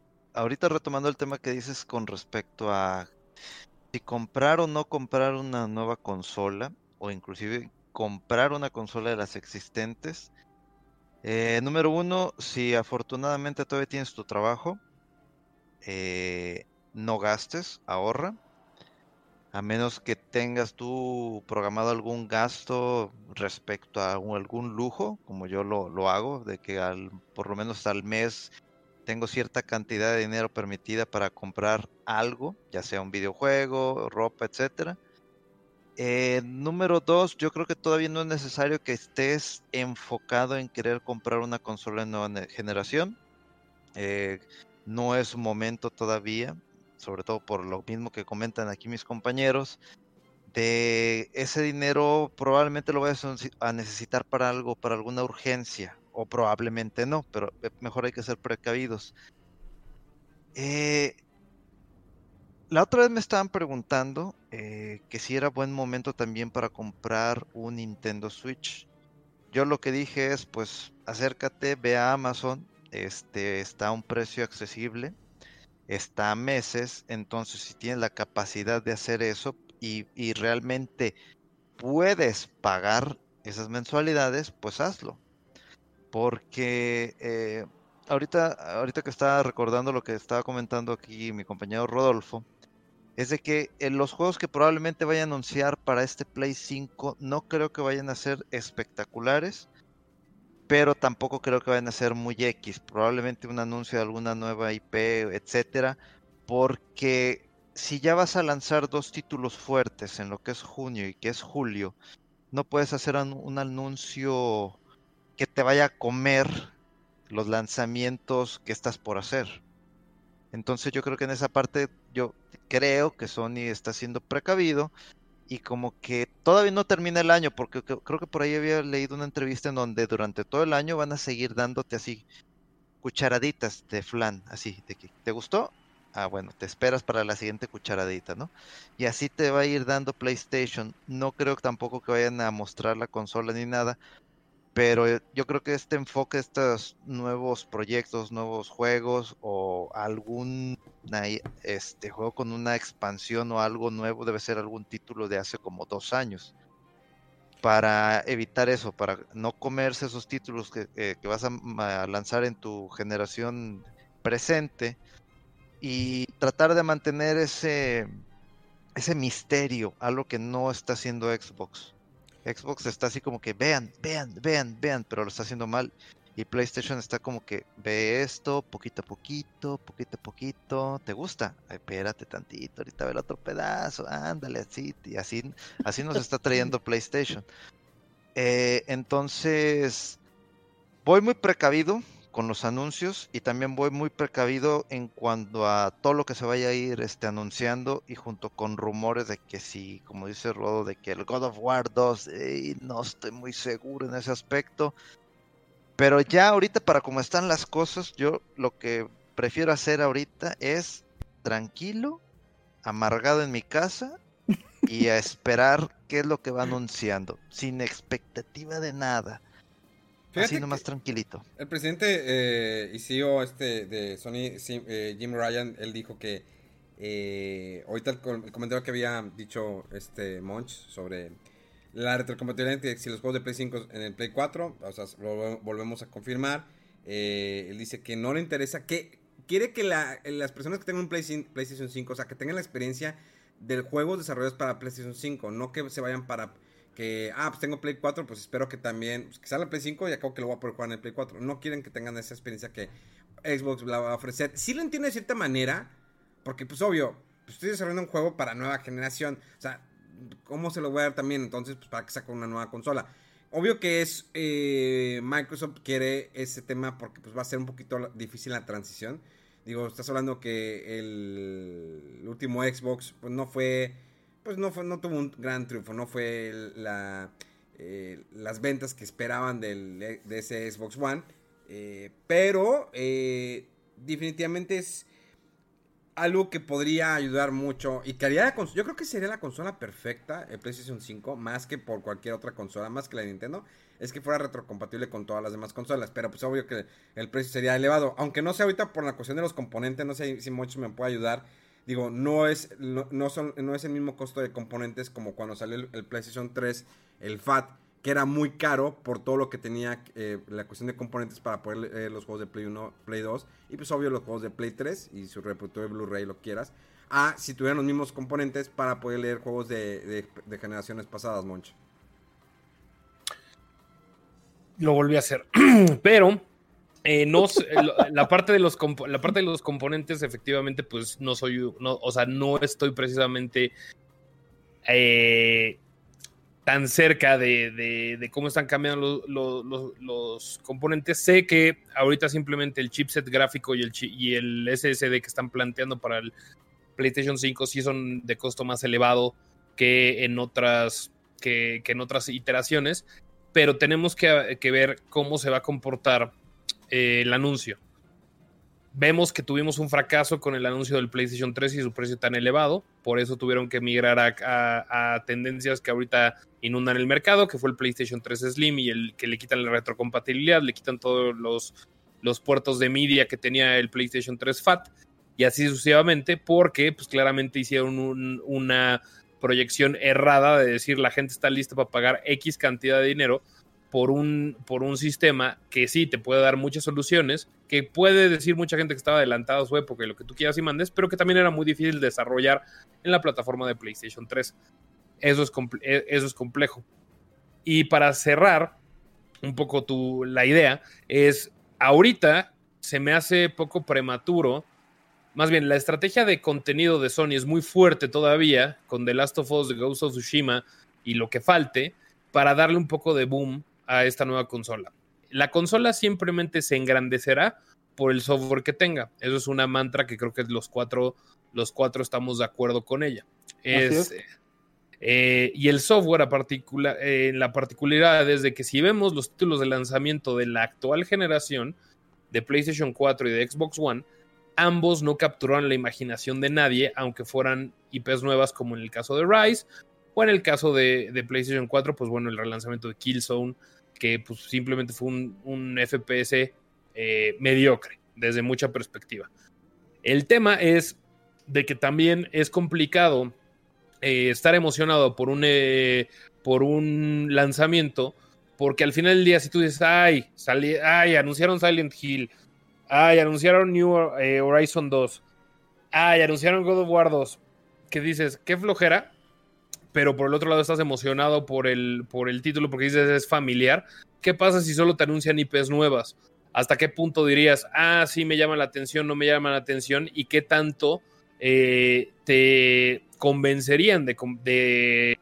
ahorita retomando el tema que dices con respecto a si comprar o no comprar una nueva consola o inclusive comprar una consola de las existentes. Eh, número uno, si afortunadamente todavía tienes tu trabajo, eh, no gastes, ahorra. A menos que tengas tú programado algún gasto respecto a algún lujo, como yo lo, lo hago, de que al, por lo menos al mes tengo cierta cantidad de dinero permitida para comprar algo, ya sea un videojuego, ropa, etcétera. Eh, número dos, yo creo que todavía no es necesario que estés enfocado en querer comprar una consola de nueva generación. Eh, no es momento todavía, sobre todo por lo mismo que comentan aquí mis compañeros. De ese dinero probablemente lo vayas a necesitar para algo, para alguna urgencia, o probablemente no, pero mejor hay que ser precavidos. Eh, la otra vez me estaban preguntando eh, que si era buen momento también para comprar un Nintendo Switch. Yo lo que dije es, pues acércate, ve a Amazon, este está a un precio accesible, está a meses, entonces si tienes la capacidad de hacer eso y, y realmente puedes pagar esas mensualidades, pues hazlo porque eh, ahorita, ahorita que estaba recordando lo que estaba comentando aquí mi compañero Rodolfo, es de que en los juegos que probablemente vayan a anunciar para este Play 5 no creo que vayan a ser espectaculares, pero tampoco creo que vayan a ser muy X, probablemente un anuncio de alguna nueva IP, etcétera, porque si ya vas a lanzar dos títulos fuertes en lo que es junio y que es julio, no puedes hacer un anuncio que te vaya a comer los lanzamientos que estás por hacer. Entonces yo creo que en esa parte yo creo que Sony está siendo precavido y como que todavía no termina el año porque creo que por ahí había leído una entrevista en donde durante todo el año van a seguir dándote así cucharaditas de flan, así de que te gustó, ah bueno, te esperas para la siguiente cucharadita, ¿no? Y así te va a ir dando PlayStation. No creo tampoco que vayan a mostrar la consola ni nada, pero eh, yo creo que este enfoque, estos nuevos proyectos, nuevos juegos o algún este juego con una expansión o algo nuevo debe ser algún título de hace como dos años para evitar eso, para no comerse esos títulos que, eh, vas a, lanzar en tu generación presente y tratar de mantener ese, ese misterio, algo que no está haciendo Xbox. Xbox está así como que vean, vean, vean, vean, pero lo está haciendo mal. Y PlayStation está como que ve esto poquito a poquito, poquito a poquito. ¿Te gusta? espérate tantito, ahorita ve el otro pedazo, ándale así. Y así, así nos está trayendo PlayStation. Eh, entonces, voy muy precavido con los anuncios y también voy muy precavido en cuanto a todo lo que se vaya a ir este, anunciando y junto con rumores de que si, como dice Rodo, de que el God of War 2, no estoy muy seguro en ese aspecto. Pero ya ahorita para como están las cosas, yo lo que prefiero hacer ahorita es tranquilo, amargado en mi casa y a esperar qué es lo que va anunciando, sin expectativa de nada Así nomás tranquilito. El presidente eh, y CEO este de Sony, eh, Jim Ryan, él dijo que eh, ahorita el, comentario que había dicho este Monch sobre la retrocompatibilidad si los juegos de Play 5 en el Play 4, o sea, lo volvemos a confirmar. él dice que no le interesa, que quiere que las personas que tengan un PlayStation 5, o sea, que tengan la experiencia del juego desarrollados para PlayStation 5, no que se vayan para que, ah, pues tengo Play 4, pues espero que también, pues que salga Play 5 y acabo que lo voy a poder jugar en el Play 4. No quieren que tengan esa experiencia que Xbox la va a ofrecer. Sí lo entiendo de cierta manera, porque pues obvio, pues, estoy desarrollando un juego para nueva generación. O sea, ¿cómo se lo voy a dar también entonces pues, para que saque una nueva consola? Obvio que es, eh, Microsoft quiere ese tema porque pues va a ser un poquito difícil la transición. Digo, estás hablando que el último Xbox pues no fue pues no, fue, no tuvo un gran triunfo, no fue la, eh, las ventas que esperaban del, de ese Xbox One, eh, pero eh, definitivamente es, algo que podría ayudar mucho y que haría yo creo que sería la consola perfecta, el PlayStation 5, más que por cualquier otra consola, más que la de Nintendo, es que fuera retrocompatible con todas las demás consolas, pero pues obvio que el precio sería elevado, aunque no sé ahorita por la cuestión de los componentes, no sé si mucho me puede ayudar. Digo, no es, no, son, no es el mismo costo de componentes como cuando salió el, PlayStation 3, el FAT, que era muy caro por todo lo que tenía eh, la cuestión de componentes para poder leer los juegos de Play 1, Play 2 y pues obvio los juegos de Play 3 y su reproductor de Blu-ray lo quieras. A si tuvieran los mismos componentes para poder leer juegos de, generaciones pasadas, Monch. Lo volví a hacer, pero eh, no la parte de los la parte de los componentes efectivamente pues no soy no, o sea no estoy precisamente eh, tan cerca de, cómo están cambiando los, componentes. Sé que ahorita simplemente el chipset gráfico y el, y el SSD que están planteando para el PlayStation 5 sí son de costo más elevado que en otras, que, en otras iteraciones, pero tenemos que, ver cómo se va a comportar eh, el anuncio. Vemos que tuvimos un fracaso con el anuncio del PlayStation 3 y su precio tan elevado, por eso tuvieron que migrar a, tendencias que ahorita inundan el mercado, que fue el PlayStation 3 Slim y el que le quitan la retrocompatibilidad, le quitan todos los, los puertos de media que tenía el PlayStation 3 FAT y así sucesivamente, porque pues claramente hicieron una proyección errada de decir la gente está lista para pagar X cantidad de dinero por un, por un sistema que sí te puede dar muchas soluciones, que puede decir mucha gente que estaba adelantado a su época y lo que tú quieras y mandes, pero que también era muy difícil desarrollar en la plataforma de PlayStation 3. Eso es, e, eso es complejo. Y para cerrar un poco tu, la idea, es ahorita se me hace poco prematuro. Más bien, la estrategia de contenido de Sony es muy fuerte todavía, con The Last of Us, The Ghost of Tsushima y lo que falte, para darle un poco de boom a esta nueva consola. La consola simplemente se engrandecerá por el software que tenga. Eso es una mantra que creo que los cuatro, los cuatro estamos de acuerdo con ella. Es, eh, y el software particular, eh, la particularidad es de que si vemos los títulos de lanzamiento de la actual generación de PlayStation 4 y de Xbox One, ambos no capturaron la imaginación de nadie, aunque fueran IPs nuevas como en el caso de Rise, o en el caso de, de PlayStation 4, pues bueno, el relanzamiento de Killzone, que pues, simplemente fue un, FPS eh, mediocre desde mucha perspectiva. El tema es de que también es complicado eh, estar emocionado por un, eh, por un lanzamiento, porque al final del día, si tú dices, ay, ay, anunciaron Silent Hill, ay, anunciaron New Horizon 2, ay, anunciaron God of War 2, que dices, qué flojera, pero por el otro lado estás emocionado por el, por el título porque dices es familiar. ¿Qué pasa si solo te anuncian IPs nuevas? ¿Hasta qué punto dirías, ah, sí me llama la atención, no me llama la atención? ¿Y qué tanto eh, te convencerían de, de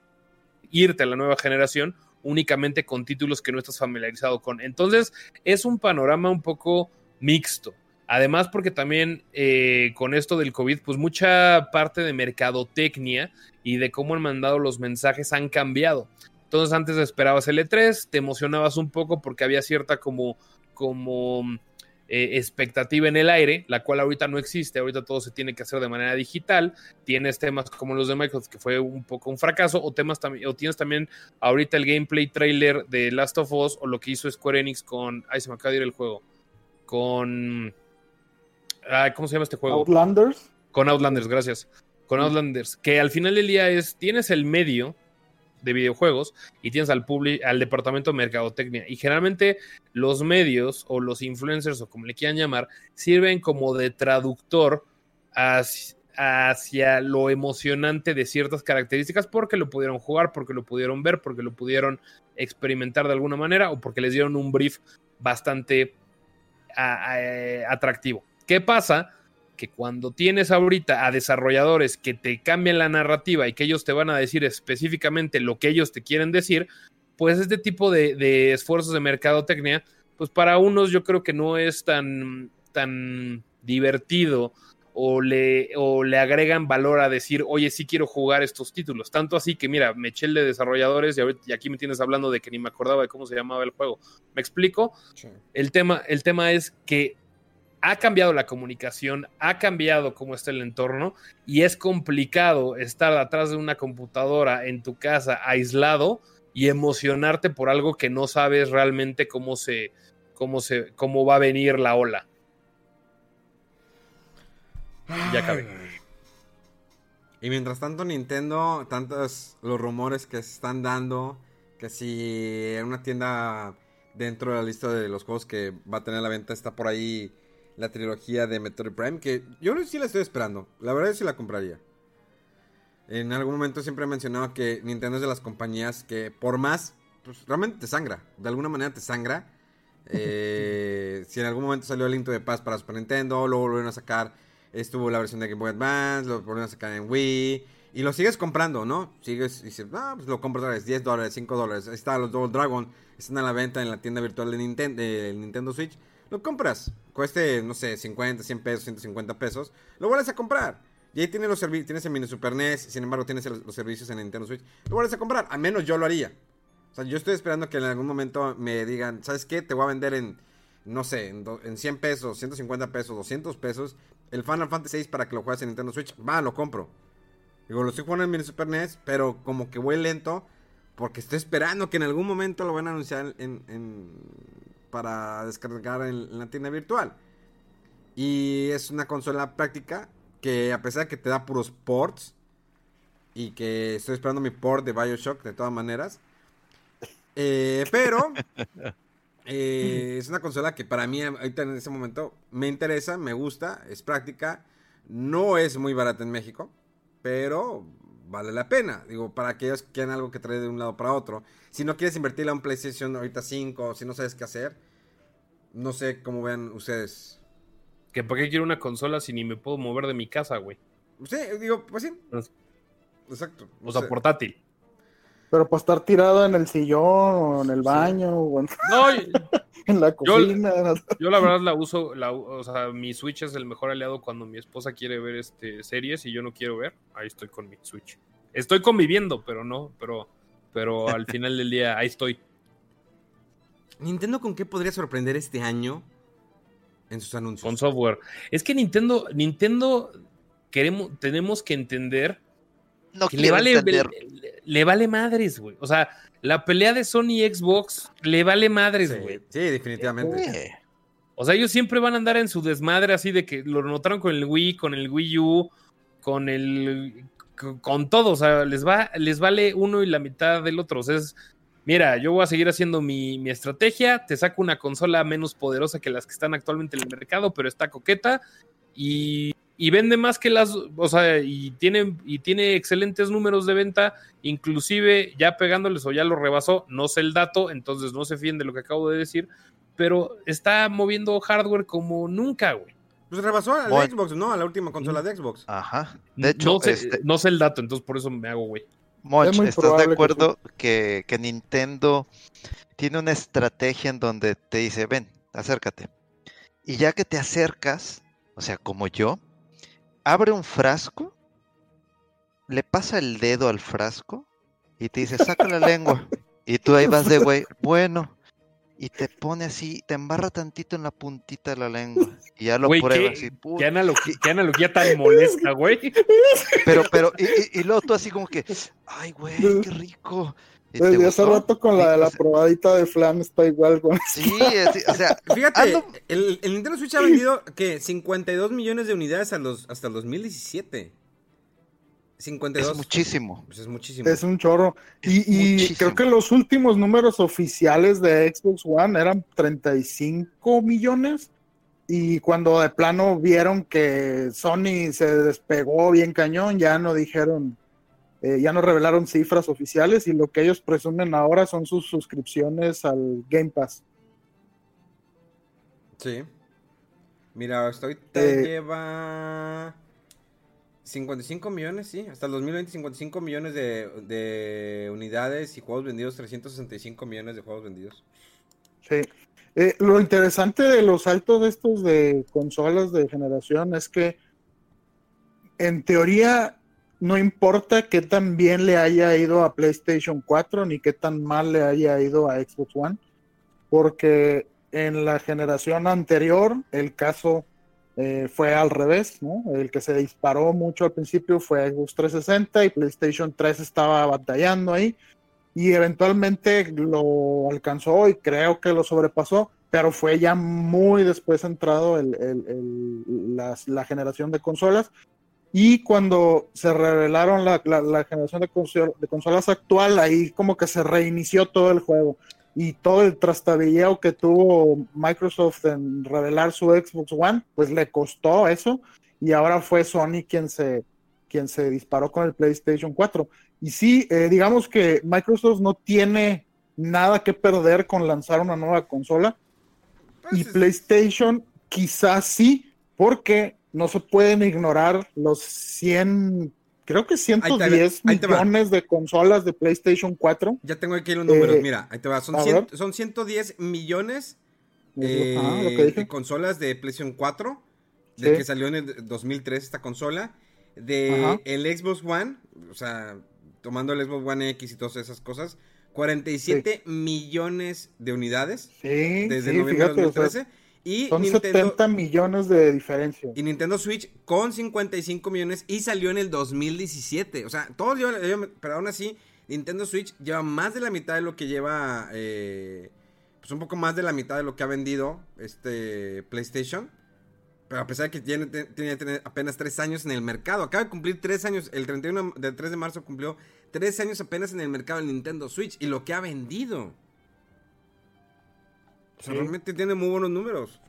irte a la nueva generación únicamente con títulos que no estás familiarizado con? Entonces, es un panorama un poco mixto. Además, porque también eh, con esto del COVID, pues mucha parte de mercadotecnia y de cómo han mandado los mensajes han cambiado. Entonces, antes esperabas el E3, te emocionabas un poco porque había cierta como, como eh, expectativa en el aire, la cual ahorita no existe, ahorita todo se tiene que hacer de manera digital, tienes temas como los de Microsoft que fue un poco un fracaso, o temas o tienes también ahorita el gameplay trailer de Last of Us, o lo que hizo Square Enix con, ay se me acaba de ir el juego, con ¿Cómo se llama este juego? Outlanders. Con Outlanders, gracias. Con Outlanders. Que al final del día es, tienes el medio de videojuegos y tienes al, al departamento de mercadotecnia. Y generalmente los medios o los influencers o como le quieran llamar, sirven como de traductor hacia, hacia lo emocionante de ciertas características porque lo pudieron jugar, porque lo pudieron ver, porque lo pudieron experimentar de alguna manera o porque les dieron un brief bastante atractivo. ¿Qué pasa? Que cuando tienes ahorita a desarrolladores que te cambian la narrativa y que ellos te van a decir específicamente lo que ellos te quieren decir, pues este tipo de, esfuerzos de mercadotecnia, pues para unos yo creo que no es tan, tan divertido o le, o le agregan valor a decir, oye, sí quiero jugar estos títulos. Tanto así que, mira, me eché el de desarrolladores y, aquí me tienes hablando de que ni me acordaba de cómo se llamaba el juego. ¿Me explico? El, tema, el tema es que ha cambiado la comunicación, ha cambiado cómo está el entorno y es complicado estar atrás de una computadora en tu casa aislado y emocionarte por algo que no sabes realmente cómo se cómo se cómo va a venir la ola. Ya acabé. Y mientras tanto Nintendo, tantos los rumores que se están dando que si en una tienda dentro de la lista de los juegos que va a tener la venta está por ahí la trilogía de Metroid Prime, que yo sí la estoy esperando. La verdad es que sí la compraría. En algún momento siempre he mencionado que Nintendo es de las compañías que por más, pues realmente te sangra. De alguna manera te sangra. Eh, si en algún momento salió el Into de Paz para Super Nintendo, luego volvieron a sacar, estuvo la versión de Game Boy Advance, lo volvieron a sacar en Wii. Y lo sigues comprando, ¿no? Sigues y dices, ah, pues lo compro otra vez, 10 dólares, 5 dólares. Ahí está, los Double Dragon están a la venta en la tienda virtual de Nintendo, de Nintendo Switch lo compras. Cueste, no sé, 50, 100 pesos, 150 pesos. Lo vuelves a comprar. Y ahí tienes los tienes el mini Super NES, sin embargo tienes los servicios en Nintendo Switch. Lo vuelves a comprar, al menos yo lo haría. O sea, yo estoy esperando que en algún momento me digan, ¿sabes qué? Te voy a vender en, no sé, en, 100 pesos, 150 pesos, 200 pesos el Final Fantasy VI para que lo juegues en Nintendo Switch. Va, lo compro. Digo, lo estoy jugando en mini Super NES, pero como que voy lento porque estoy esperando que en algún momento lo van a anunciar en, para descargar en, la tienda virtual. Y es una consola práctica que a pesar de que te da puros ports y que estoy esperando mi port de Bioshock de todas maneras. Eh, pero eh, es una consola que para mí ahorita en ese momento me interesa, me gusta, es práctica. No es muy barata en México, pero vale la pena. Digo, para aquellos que quieran algo que trae de un lado para otro. Si no quieres invertirle a un PlayStation ahorita 5, si no sabes qué hacer, no sé cómo vean ustedes. ¿Que para qué quiero una consola si ni me puedo mover de mi casa, güey? Sí, digo, pues sí. Exacto. O sea, portátil. Pero para estar tirado en el sillón o en el baño o en, la cocina. Yo, la verdad la uso, la, o sea, mi Switch es el mejor aliado cuando mi esposa quiere ver este series y yo no quiero ver. Ahí estoy con mi Switch. Estoy conviviendo, pero no, pero, pero al final del día ahí estoy. ¿Nintendo con qué podría sorprender este año en sus anuncios? Con software. Es que Nintendo, Nintendo queremos, tenemos que entender que le vale, le, vale madres, güey. O sea, la pelea de Sony y Xbox le vale madres, güey. Sí, definitivamente. O sea, ellos siempre van a andar en su desmadre así de que lo notaron con el Wii, con el Wii U, con el con todo, o sea, les va les vale uno y la mitad del otro, o sea, es mira, yo voy a seguir haciendo mi, estrategia, te saco una consola menos poderosa que las que están actualmente en el mercado, pero está coqueta y, vende más que las, o sea, y tiene, y tiene excelentes números de venta, inclusive ya pegándoles o ya lo rebasó, no sé el dato, entonces no se fíen de lo que acabo de decir, pero está moviendo hardware como nunca, güey. Pues rebasó a la Xbox, ¿no? A la última consola de Xbox. Ajá. De hecho, no sé, este no sé el dato, entonces por eso me hago, güey. Moch, ¿estás de acuerdo que, Nintendo tiene una estrategia en donde te dice, ven, acércate? Y ya que te acercas, o sea, como yo, abre un frasco, le pasa el dedo al frasco y te dice, saca la lengua. Y tú ahí vas de güey, bueno, y te pone así, te embarra tantito en la puntita de la lengua y ya lo pruebas. ¿qué, ¿qué, analogía, tan molesta, güey. Pero, pero, y, y, luego tú así como que, ay, güey, qué rico. Desde hace rato con la de la probadita de flan está igual, güey. Sí, o sea, fíjate, el, el, Nintendo Switch ha vendido que 52 millones de unidades a los, hasta el 2017. 52. Es muchísimo. Pues es muchísimo. Es un chorro. y, creo que los últimos números oficiales de Xbox One eran 35 millones. Y cuando de plano vieron que Sony se despegó bien cañón, ya no dijeron, eh, ya no revelaron cifras oficiales y lo que ellos presumen ahora son sus suscripciones al Game Pass. Sí. Mira, estoy te eh, lleva 55 millones, sí, hasta el 2020 55 millones de, unidades y juegos vendidos, 365 millones de juegos vendidos. Sí. Eh, lo interesante de los saltos de estos de consolas de generación es que en teoría no importa qué tan bien le haya ido a PlayStation 4 ni qué tan mal le haya ido a Xbox One, porque en la generación anterior el caso eh, fue al revés, ¿no? El que se disparó mucho al principio fue Xbox 360 y PlayStation 3 estaba batallando ahí y eventualmente lo alcanzó y creo que lo sobrepasó, pero fue ya muy después entrado el, la, generación de consolas y cuando se revelaron la, la, generación de, de, consolas actual, ahí como que se reinició todo el juego. Y todo el trastabilleo que tuvo Microsoft en revelar su Xbox One, pues le costó eso. Y ahora fue Sony quien se, quien se disparó con el PlayStation 4. Y sí, eh, digamos que Microsoft no tiene nada que perder con lanzar una nueva consola. Y pues PlayStation quizás sí, porque no se pueden ignorar los 100 creo que 110 millones de consolas de PlayStation 4. Ya tengo aquí los números, eh, mira, ahí te va. Son, son 110 millones eh, de consolas de PlayStation 4, de que salió en el 2003 esta consola. De el Xbox One, o sea, tomando el Xbox One X y todas esas cosas, 47 millones de unidades desde noviembre de 2013. Y Son 70 millones de diferencia. Y Nintendo Switch con 55 millones y salió en el 2017. O sea, todos llevan, pero aún así, Nintendo Switch lleva más de la mitad de lo que lleva, eh, pues un poco más de la mitad de lo que ha vendido este PlayStation. Pero a pesar de que tiene, tiene, apenas 3 años en el mercado. Acaba de cumplir 3 años, el 31 del 3 de marzo cumplió 3 años apenas en el mercado del Nintendo Switch. Y lo que ha vendido. O sea, realmente tiene muy buenos números.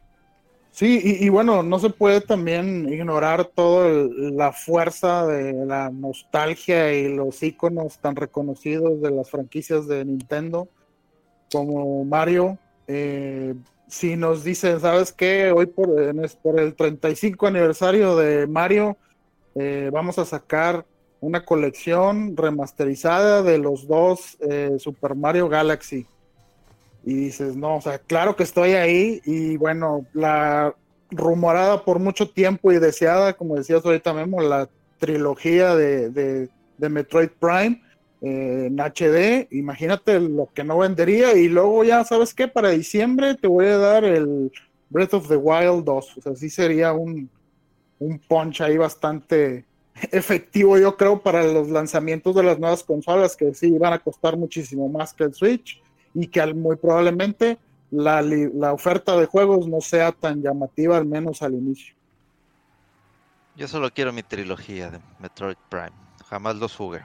Sí, y, bueno, no se puede también ignorar toda la fuerza de la nostalgia y los iconos tan reconocidos de las franquicias de Nintendo como Mario. Eh, si nos dicen, ¿sabes qué? Hoy por, por el 35 aniversario de Mario, eh, vamos a sacar una colección remasterizada de los dos eh, Super Mario Galaxy y dices, no, o sea, claro que estoy ahí y bueno, la rumorada por mucho tiempo y deseada, como decías ahorita Memo, la trilogía de, de, Metroid Prime eh, en HD, imagínate lo que no vendería y luego ya, ¿sabes qué? Para diciembre te voy a dar el Breath of the Wild 2, o sea, sí sería un, un punch ahí bastante efectivo, yo creo, para los lanzamientos de las nuevas consolas que sí van a costar muchísimo más que el Switch y que muy probablemente la, oferta de juegos no sea tan llamativa, al menos al inicio. Yo solo quiero mi trilogía de Metroid Prime. Jamás los jugué.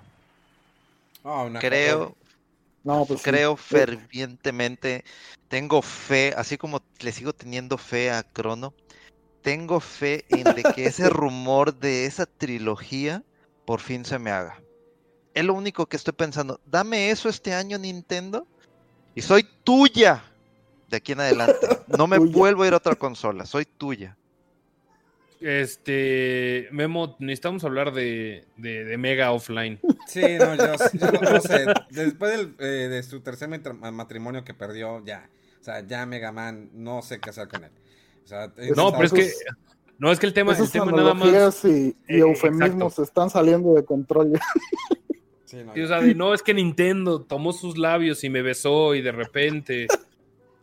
Oh, creo, no, pues creo fervientemente, tengo fe, así como le sigo teniendo fe a Crono, tengo fe en de que ese rumor de esa trilogía por fin se me haga. Es lo único que estoy pensando. Dame eso este año, Nintendo, y soy tuya de aquí en adelante. No me vuelvo a ir a otra consola, soy tuya. Este, Memo, necesitamos hablar de, Mega Offline. Sí, no, yo, no sé. Después eh, de su tercer matrimonio que perdió, ya. O sea, ya Mega Man, no sé qué hacer con él. no, pero es que. No, es que el tema, el tema nada más. Y, y eufemismos están saliendo de control. No. es que Nintendo tomó sus labios y me besó y de repente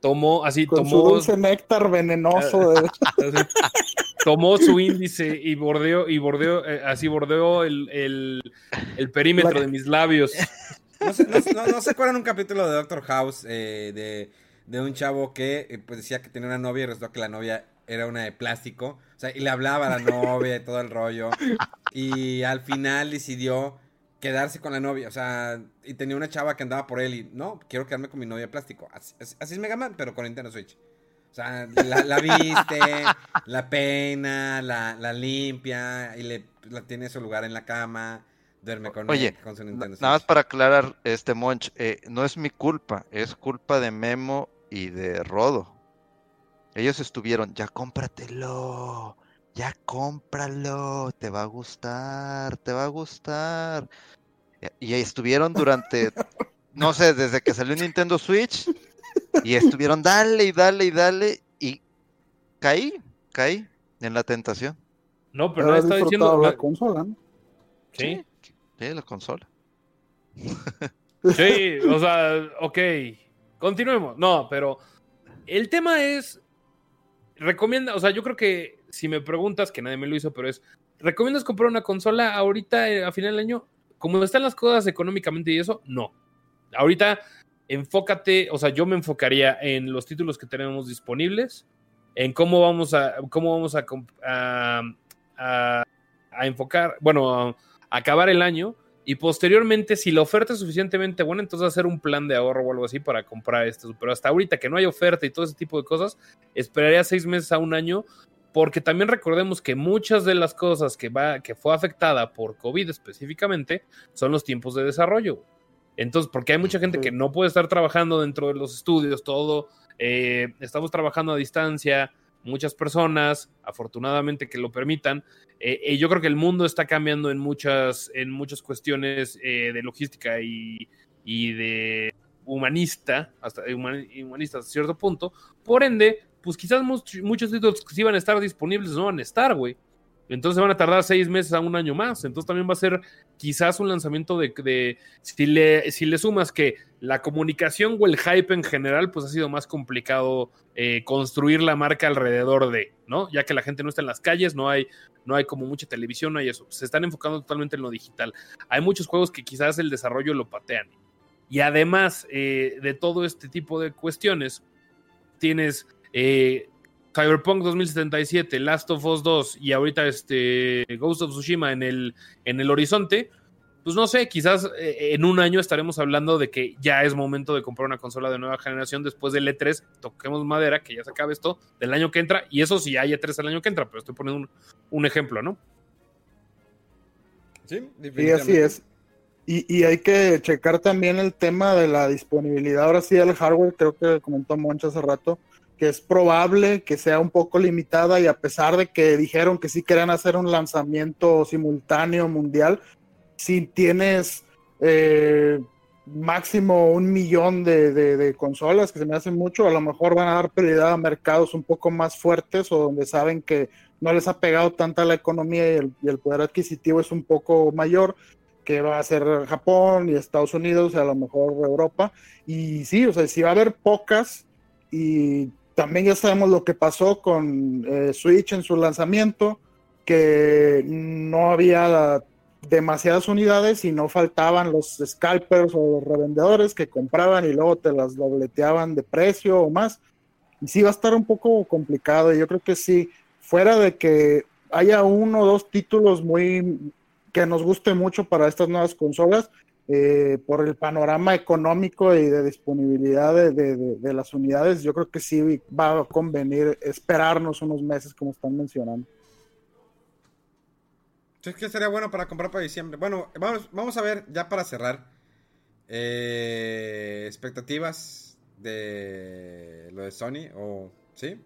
tomó así Con tomó su dulce néctar venenoso. tomó su índice y bordeó y bordeó eh, así bordeó el, perímetro de mis labios. No se, no, se acuerdan un capítulo de Doctor House eh, de, un chavo que eh, pues decía que tenía una novia y resultó que la novia era una de plástico. O sea, y le hablaba a la novia y todo el rollo. Y al final decidió quedarse con la novia, o sea, y tenía una chava que andaba por él y, no, quiero quedarme con mi novia plástico. Así, es Mega Man, pero con Nintendo Switch. O sea, la, viste, la peina, la, limpia y le la tiene su lugar en la cama, duerme con, Oye, con su Nintendo Switch. Nada más para aclarar, este Monch, eh, no es mi culpa, es culpa de Memo y de Rodo. Ellos estuvieron, ya cómpratelo, ya cómpralo, te va a gustar, te va a gustar. Y estuvieron durante, no sé, desde que salió Nintendo Switch, y estuvieron dale y dale y dale, y caí, caí en la tentación. No, pero no estaba diciendo la consola, ¿no? Sí. Sí, la consola. Sí, o sea, ok. Continuemos. No, pero El tema es, recomienda, o sea, yo creo que si me preguntas, que nadie me lo hizo, pero es, ¿recomiendas comprar una consola ahorita eh, a final del año? Como están las cosas económicamente y eso, no. Ahorita enfócate, o sea, yo me enfocaría en los títulos que tenemos disponibles, en cómo vamos a, cómo vamos a, a, enfocar, bueno, a acabar el año y posteriormente, si la oferta es suficientemente buena, entonces hacer un plan de ahorro o algo así para comprar esto. Pero hasta ahorita que no hay oferta y todo ese tipo de cosas, esperaría seis meses a un año, porque también recordemos que muchas de las cosas que, va, que fue afectada por COVID específicamente son los tiempos de desarrollo. Entonces, porque hay mucha gente que no puede estar trabajando dentro de los estudios, todo, eh, estamos trabajando a distancia, muchas personas, afortunadamente que lo permitan. Eh, eh, yo creo que el mundo está cambiando en muchas, en muchas cuestiones eh, de logística y, y, de humanista, hasta humanista hasta cierto punto. Por ende, pues quizás muchos, muchos títulos que sí van a estar disponibles no van a estar, güey. Entonces van a tardar seis meses a un año más. Entonces también va a ser quizás un lanzamiento de, de si, le, si le sumas que la comunicación o el hype en general, pues ha sido más complicado eh, construir la marca alrededor de, ¿no? Ya que la gente no está en las calles, no hay, no hay como mucha televisión, no hay eso. Se están enfocando totalmente en lo digital. Hay muchos juegos que quizás el desarrollo lo patean. Y además eh, de todo este tipo de cuestiones, tienes eh, Cyberpunk 2077, Last of Us 2 y ahorita este Ghost of Tsushima en el, en el horizonte, pues no sé, quizás eh, en un año estaremos hablando de que ya es momento de comprar una consola de nueva generación después del E3, toquemos madera, que ya se acabe esto, del año que entra, y eso sí hay E3 el año que entra, pero estoy poniendo un, un ejemplo, ¿no? Sí, sí, así es. Y, y, hay que checar también el tema de la disponibilidad, ahora sí, del hardware, creo que comentó Moncho hace rato, que es probable que sea un poco limitada y a pesar de que dijeron que sí querían hacer un lanzamiento simultáneo mundial, si tienes eh, máximo un millón de, de, de, consolas, que se me hace mucho, a lo mejor van a dar prioridad a mercados un poco más fuertes o donde saben que no les ha pegado tanta la economía y el, y el poder adquisitivo es un poco mayor, que va a ser Japón y Estados Unidos, y a lo mejor Europa. Y sí, o sea, si va a haber pocas y también ya sabemos lo que pasó con eh, Switch en su lanzamiento, que no había demasiadas unidades y no faltaban los scalpers o los revendedores que compraban y luego te las dobleteaban de precio o más. Y sí va a estar un poco complicado. Y yo creo que sí, fuera de que haya uno o dos títulos muy que nos guste mucho para estas nuevas consolas, eh, por el panorama económico y de disponibilidad de, de, de, las unidades, yo creo que sí va a convenir esperarnos unos meses, como están mencionando. Es que sería bueno para comprar para diciembre. Bueno, vamos, vamos a ver, ya para cerrar, eh, expectativas de lo de Sony, o ¿sí?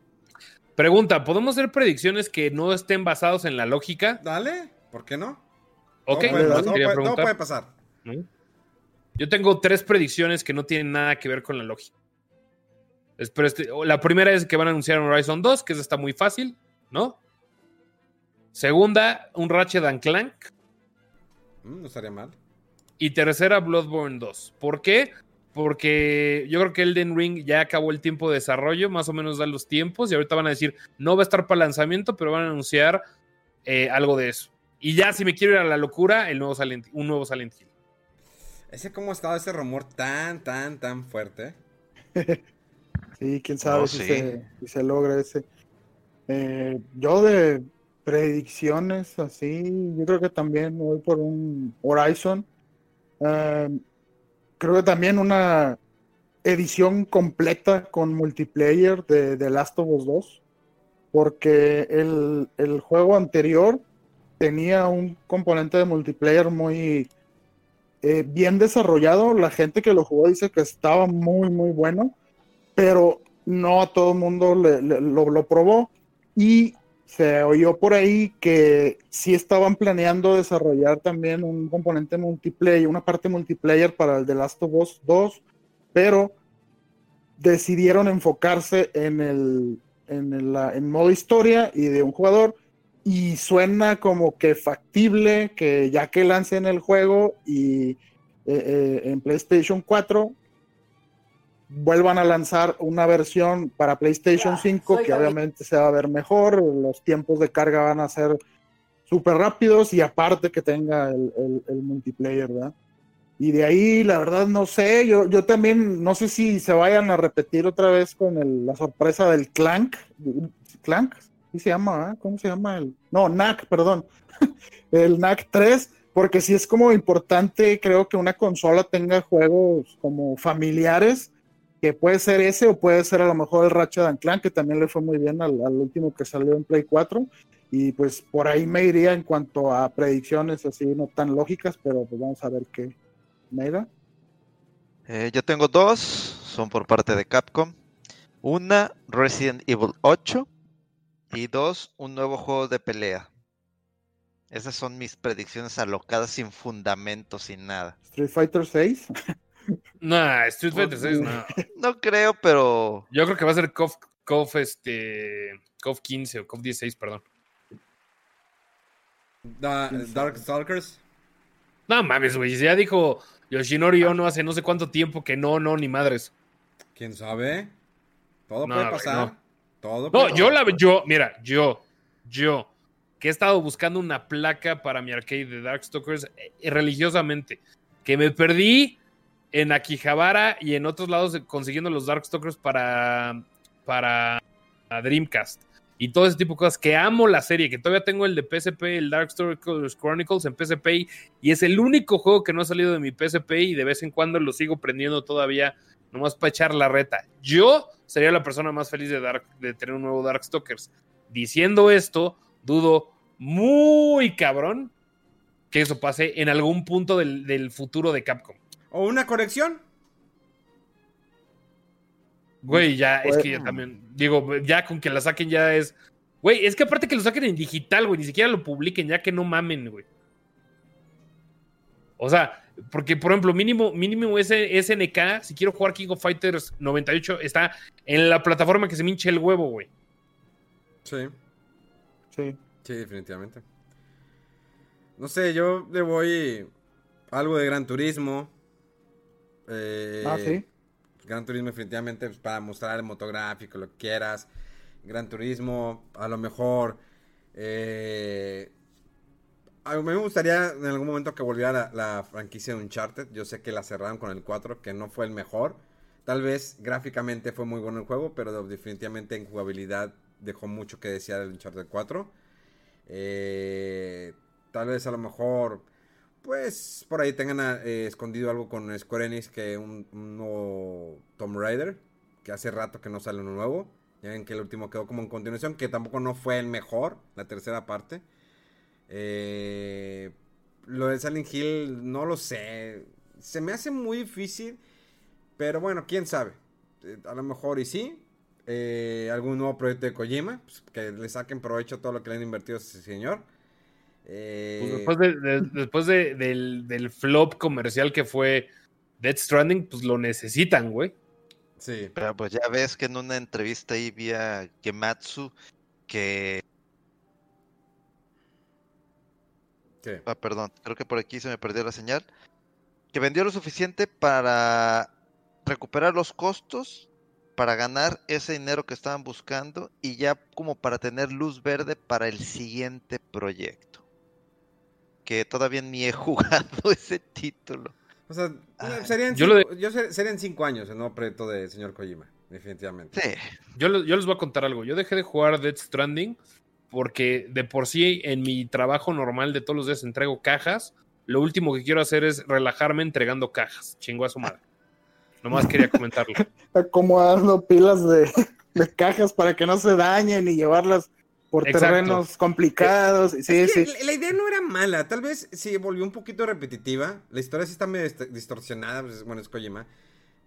Pregunta, ¿podemos hacer predicciones que no estén basados en la lógica? Dale, ¿por qué no? Ok, no puede, no, puede, no puede pasar. Yo tengo tres predicciones que no tienen nada que ver con la lógica. Pero este, la primera es que van a anunciar un Horizon 2, que eso está muy fácil, ¿no? Segunda, un Ratchet and Clank. Mm, no estaría mal. Y tercera, Bloodborne 2. ¿Por qué? Porque yo creo que Elden Ring ya acabó el tiempo de desarrollo, más o menos da los tiempos, y ahorita van a decir, no va a estar para lanzamiento, pero van a anunciar eh, algo de eso. Y ya, si me quiero ir a la locura, el nuevo Silent, un nuevo Silent Hill. Ese cómo ha estado ese rumor tan, tan, tan fuerte. sí, quién sabe oh, si, sí. se, si, se, logra ese. Eh, yo de predicciones así, yo creo que también voy por un Horizon. Eh, creo que también una edición completa con multiplayer de, de Last of Us 2. Porque el, el juego anterior tenía un componente de multiplayer muy eh, bien desarrollado. La gente que lo jugó dice que estaba muy, muy bueno, pero no a todo el mundo lo, probó. Y se oyó por ahí que sí estaban planeando desarrollar también un componente multiplayer, una parte multiplayer para el The Last of Us 2, pero decidieron enfocarse en el, en el en modo historia y de un jugador y suena como que factible que ya que lancen el juego y eh, eh, en PlayStation 4 vuelvan a lanzar una versión para PlayStation 5 que obviamente se va a ver mejor, los tiempos de carga van a ser súper rápidos y aparte que tenga el, multiplayer, ¿verdad? Y de ahí, la verdad, no sé, yo, yo también no sé si se vayan a repetir otra vez con la sorpresa del Clank. ¿Clank? ¿Qué se llama? ¿Cómo se llama? el No, NAC, perdón. el NAC 3, porque sí es como importante, creo que una consola tenga juegos como familiares que puede ser ese o puede ser a lo mejor el Ratchet Clank, que también le fue muy bien al, último que salió en Play 4. Y pues por ahí me iría en cuanto a predicciones así no tan lógicas, pero pues vamos a ver qué me da. Eh, yo tengo dos, son por parte de Capcom. Una, Resident Evil 8. Y dos, un nuevo juego de pelea. Esas son mis predicciones alocadas sin fundamento, sin nada. Street Fighter 6. No, Street Fighter 6 no. No creo, pero. Yo creo que va a ser KOF, este, 15 o KOF 16, perdón. Dark Stalkers. No mames, güey. Ya dijo Yoshinori Ono hace no sé cuánto tiempo que no, no, ni madres. ¿Quién sabe? Todo puede pasar. no. Todo no, yo la yo, mira, yo, yo, que he estado buscando una placa para mi arcade de Darkstalkers eh, religiosamente, que me perdí en Akihabara y en otros lados consiguiendo los Darkstalkers para, para Dreamcast. Y todo ese tipo de cosas que amo la serie, que todavía tengo el de PSP, el Darkstalkers Chronicles en PSP, y es el único juego que no ha salido de mi PSP y de vez en cuando lo sigo prendiendo todavía, nomás para echar la reta. Yo sería la persona más feliz de, Dark, de tener un nuevo Darkstalkers. Diciendo esto, dudo muy cabrón que eso pase en algún punto del futuro de Capcom. ¿O una corrección? Güey, ya, es que ya también, digo, ya con que la saquen ya es... Güey, es que aparte que lo saquen en digital, güey, ni siquiera lo publiquen, ya que no mamen, güey. O sea, porque, por ejemplo, mínimo, mínimo ese SNK, si quiero jugar King of Fighters 98, está en la plataforma que se me hinche el huevo, güey. Sí. Sí. Sí, definitivamente. No sé, yo le voy algo de Gran Turismo. Eh, ah, sí. Gran Turismo definitivamente pues, para mostrar el motográfico, lo que quieras. Gran Turismo, a lo mejor... Eh, a mí me gustaría en algún momento que volviera la, franquicia de Uncharted. Yo sé que la cerraron con el 4, que no fue el mejor. Tal vez gráficamente fue muy bueno el juego, pero definitivamente en jugabilidad dejó mucho que desear el Uncharted 4. Eh, tal vez a lo mejor pues por ahí tengan eh, escondido algo con Square Enix que un, nuevo Tomb Raider, que hace rato que no sale uno nuevo. Ya ven que el último quedó como en continuación, que tampoco no fue el mejor, la tercera parte. Eh, lo de Silent Hill, no lo sé. Se me hace muy difícil, pero bueno, quién sabe. Eh, a lo mejor y sí. algún nuevo proyecto de Kojima, pues, que le saquen provecho a todo lo que le han invertido a ese señor. Pues eh, después de, después del, flop comercial que fue Dead Stranding, pues lo necesitan, güey. Sí. Pero pues ya ves que en una entrevista ahí vía Gematsu que. ¿Qué? Ah, perdón, creo que por aquí se me perdió la señal. Que vendió lo suficiente para recuperar los costos, para ganar ese dinero que estaban buscando y ya como para tener luz verde para el siguiente proyecto que todavía ni he jugado ese título. O sea, serían, cinco, yo serían cinco años el nuevo proyecto de señor Kojima, definitivamente. Sí. Yo, yo les voy a contar algo. Yo dejé de jugar Dead Stranding porque de por sí en mi trabajo normal de todos los días entrego cajas. Lo último que quiero hacer es relajarme entregando cajas. Chingo a su madre. Nomás quería comentarlo. Acomodando pilas de, de cajas para que no se dañen y llevarlas por terrenos complicados. Sí, sí. La idea no era mala, tal vez sí volvió un poquito repetitiva. La historia sí está medio distorsionada, pues, bueno, es Kojima.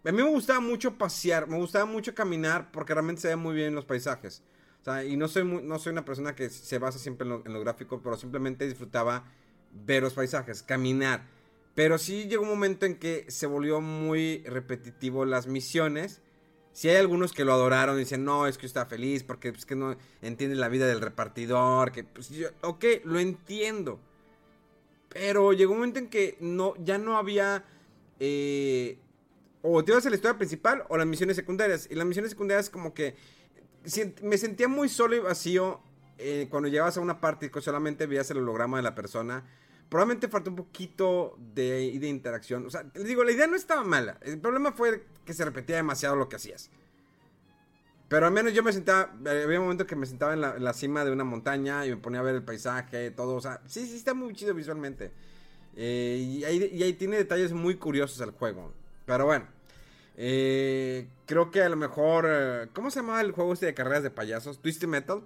A mí me gustaba mucho pasear, me gustaba mucho caminar porque realmente se ve muy bien los paisajes. O sea, y no soy, no soy una persona que se basa siempre en lo, en gráfico, pero simplemente disfrutaba ver los paisajes, caminar. Pero sí llegó un momento en que se volvió muy repetitivo las misiones si hay algunos que lo adoraron y dicen, no, es que está feliz porque es pues, que no entiende la vida del repartidor, que pues ok, lo entiendo. Pero llegó un momento en que no, ya no había, eh, o te ibas a la historia principal o las misiones secundarias. Y las misiones secundarias como que me sentía muy solo y vacío eh, cuando llegabas a una parte y solamente veías el holograma de la persona. Probablemente faltó un poquito de, interacción. O sea, les digo, la idea no estaba mala. El problema fue que se repetía demasiado lo que hacías. Pero al menos yo me sentaba, había un momento que me sentaba en la, cima de una montaña y me ponía a ver el paisaje, todo, o sea, sí, sí, está muy chido visualmente. Eh, y, ahí, tiene detalles muy curiosos el juego. Pero bueno, eh, creo que a lo mejor, eh, ¿cómo se llamaba el juego este de carreras de payasos? ¿Twisted Metal?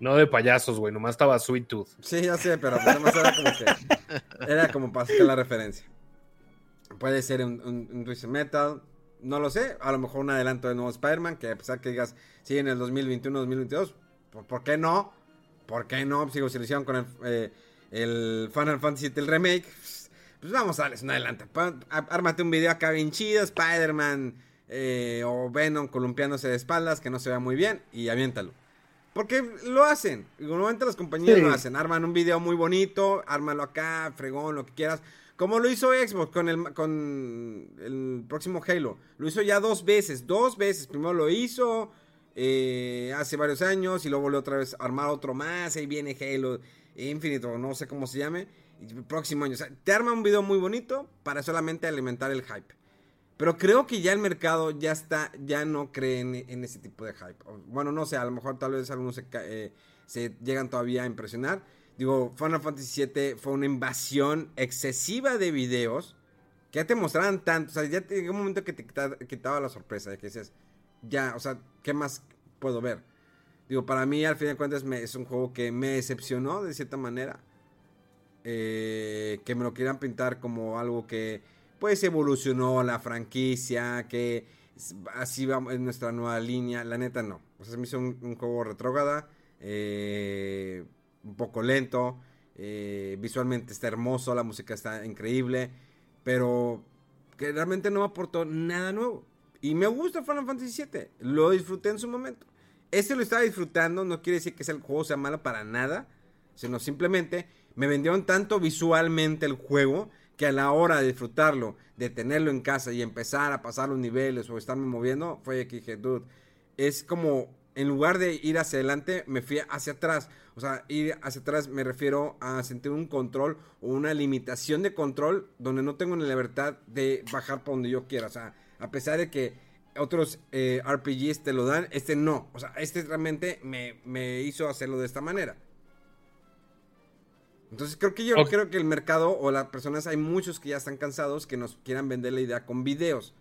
No de payasos, güey, nomás estaba Sweet Tooth. Sí, ya sé, pero además era como que, era como para sacar la referencia. Puede ser un, un Twisted Metal, no lo sé, a lo mejor un adelanto de nuevo Spider-Man, que a pesar que digas, sí, en el 2021-2022, ¿por, qué no? ¿Por qué no? Sigo si lo hicieron con el, eh, el Final Fantasy VII, el remake, pues vamos a darles un adelanto. Ármate un video acá bien chido, Spider-Man eh, o Venom columpiándose de espaldas, que no se vea muy bien, y aviéntalo. Porque lo hacen, normalmente las compañías lo hacen, arman un video muy bonito, ármalo acá, fregón, lo que quieras como lo hizo Xbox con el, con el próximo Halo. Lo hizo ya dos veces, dos veces. Primero lo hizo eh, hace varios años y luego volvió otra vez a armar otro más. Ahí viene Halo Infinite no sé cómo se llame. Y próximo año. O sea, te arma un video muy bonito para solamente alimentar el hype. Pero creo que ya el mercado ya está, ya no cree en, ese tipo de hype. Bueno, no sé, a lo mejor tal vez algunos se, eh, se llegan todavía a impresionar. Digo, Final Fantasy VII fue una invasión excesiva de videos que ya te mostraban tanto. O sea, ya llegó un momento que te quitaba, la sorpresa de que decías, ya, o sea, ¿qué más puedo ver? Digo, para mí, al fin de cuentas, es un juego que me decepcionó de cierta manera. Eh, que me lo quieran pintar como algo que, pues, evolucionó la franquicia, que así va en nuestra nueva línea. La neta, no. O sea, se me hizo un, juego retrógrada. Eh un poco lento. Eh, visualmente está hermoso, la música está increíble. Pero que realmente no me aportó nada nuevo. Y me gusta Final Fantasy VII. Lo disfruté en su momento. Este lo estaba disfrutando. No quiere decir que el juego sea malo para nada. Sino simplemente me vendieron tanto visualmente el juego. Que a la hora de disfrutarlo, de tenerlo en casa y empezar a pasar los niveles o estarme moviendo, fue que dije, dude, es como en lugar de ir hacia adelante, me fui hacia atrás. O sea, ir hacia atrás me refiero a sentir un control o una limitación de control donde no tengo la libertad de bajar por donde yo quiera. O sea, a pesar de que otros eh, RPGs te lo dan, este no. O sea, este realmente me, hizo hacerlo de esta manera. Entonces creo que yo creo que el mercado o las personas, hay muchos que ya están cansados que nos quieran vender la idea con videos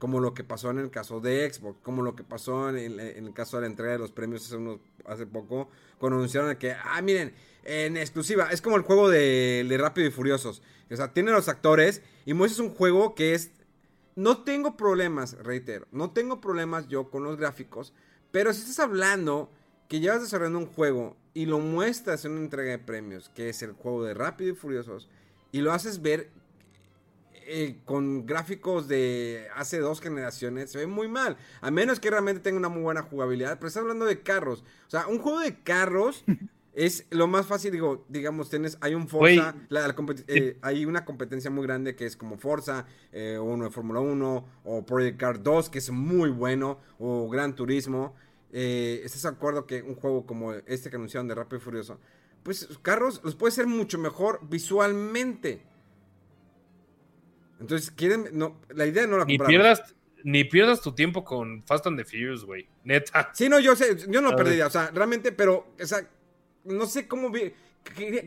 como lo que pasó en el caso de Xbox, como lo que pasó en, el caso de la entrega de los premios hace, unos, hace poco, cuando anunciaron que, ah, miren, en exclusiva, es como el juego de, de Rápido y Furiosos. O sea, tiene los actores y muestras un juego que es... No tengo problemas, reitero, no tengo problemas yo con los gráficos, pero si estás hablando que llevas desarrollando un juego y lo muestras en una entrega de premios, que es el juego de Rápido y Furiosos, y lo haces ver eh, con gráficos de hace dos generaciones se ve muy mal. A menos que realmente tenga una muy buena jugabilidad. Pero estás hablando de carros. O sea, un juego de carros es lo más fácil. Digo, digamos, tienes, hay un Forza. Eh, hay una competencia muy grande que es como Forza, eh, uno de Fórmula 1, o Project Car 2, que es muy bueno, o Gran Turismo. ¿Estás de acuerdo que un juego como este que anunciaron de Rápido y Furioso? Pues carros los puede ser mucho mejor visualmente. Entonces, quieren. No, la idea no la ni pierdas, ni pierdas tu tiempo con Fast and the Furious, güey. Neta. Sí, no, yo sé, yo no lo perdería. O sea, realmente, pero, o sea, no sé cómo,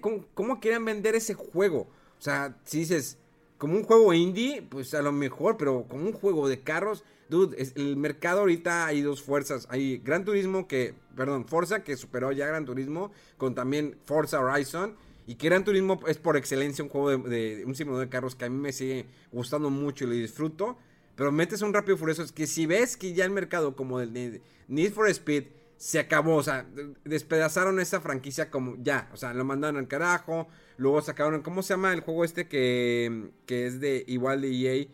cómo, cómo querían vender ese juego. O sea, si dices, como un juego indie, pues a lo mejor, pero como un juego de carros, dude, es, el mercado ahorita hay dos fuerzas. Hay Gran Turismo que, perdón, Forza que superó ya Gran Turismo, con también Forza Horizon. Y que Gran Turismo es por excelencia un juego de, un simulador de carros que a mí me sigue gustando mucho y lo disfruto. Pero metes un rápido furioso. Es que si ves que ya el mercado como el Need for Speed se acabó. O sea, despedazaron esa franquicia como ya. O sea, lo mandaron al carajo. Luego sacaron. ¿Cómo se llama el juego este que, que es de igual de EA?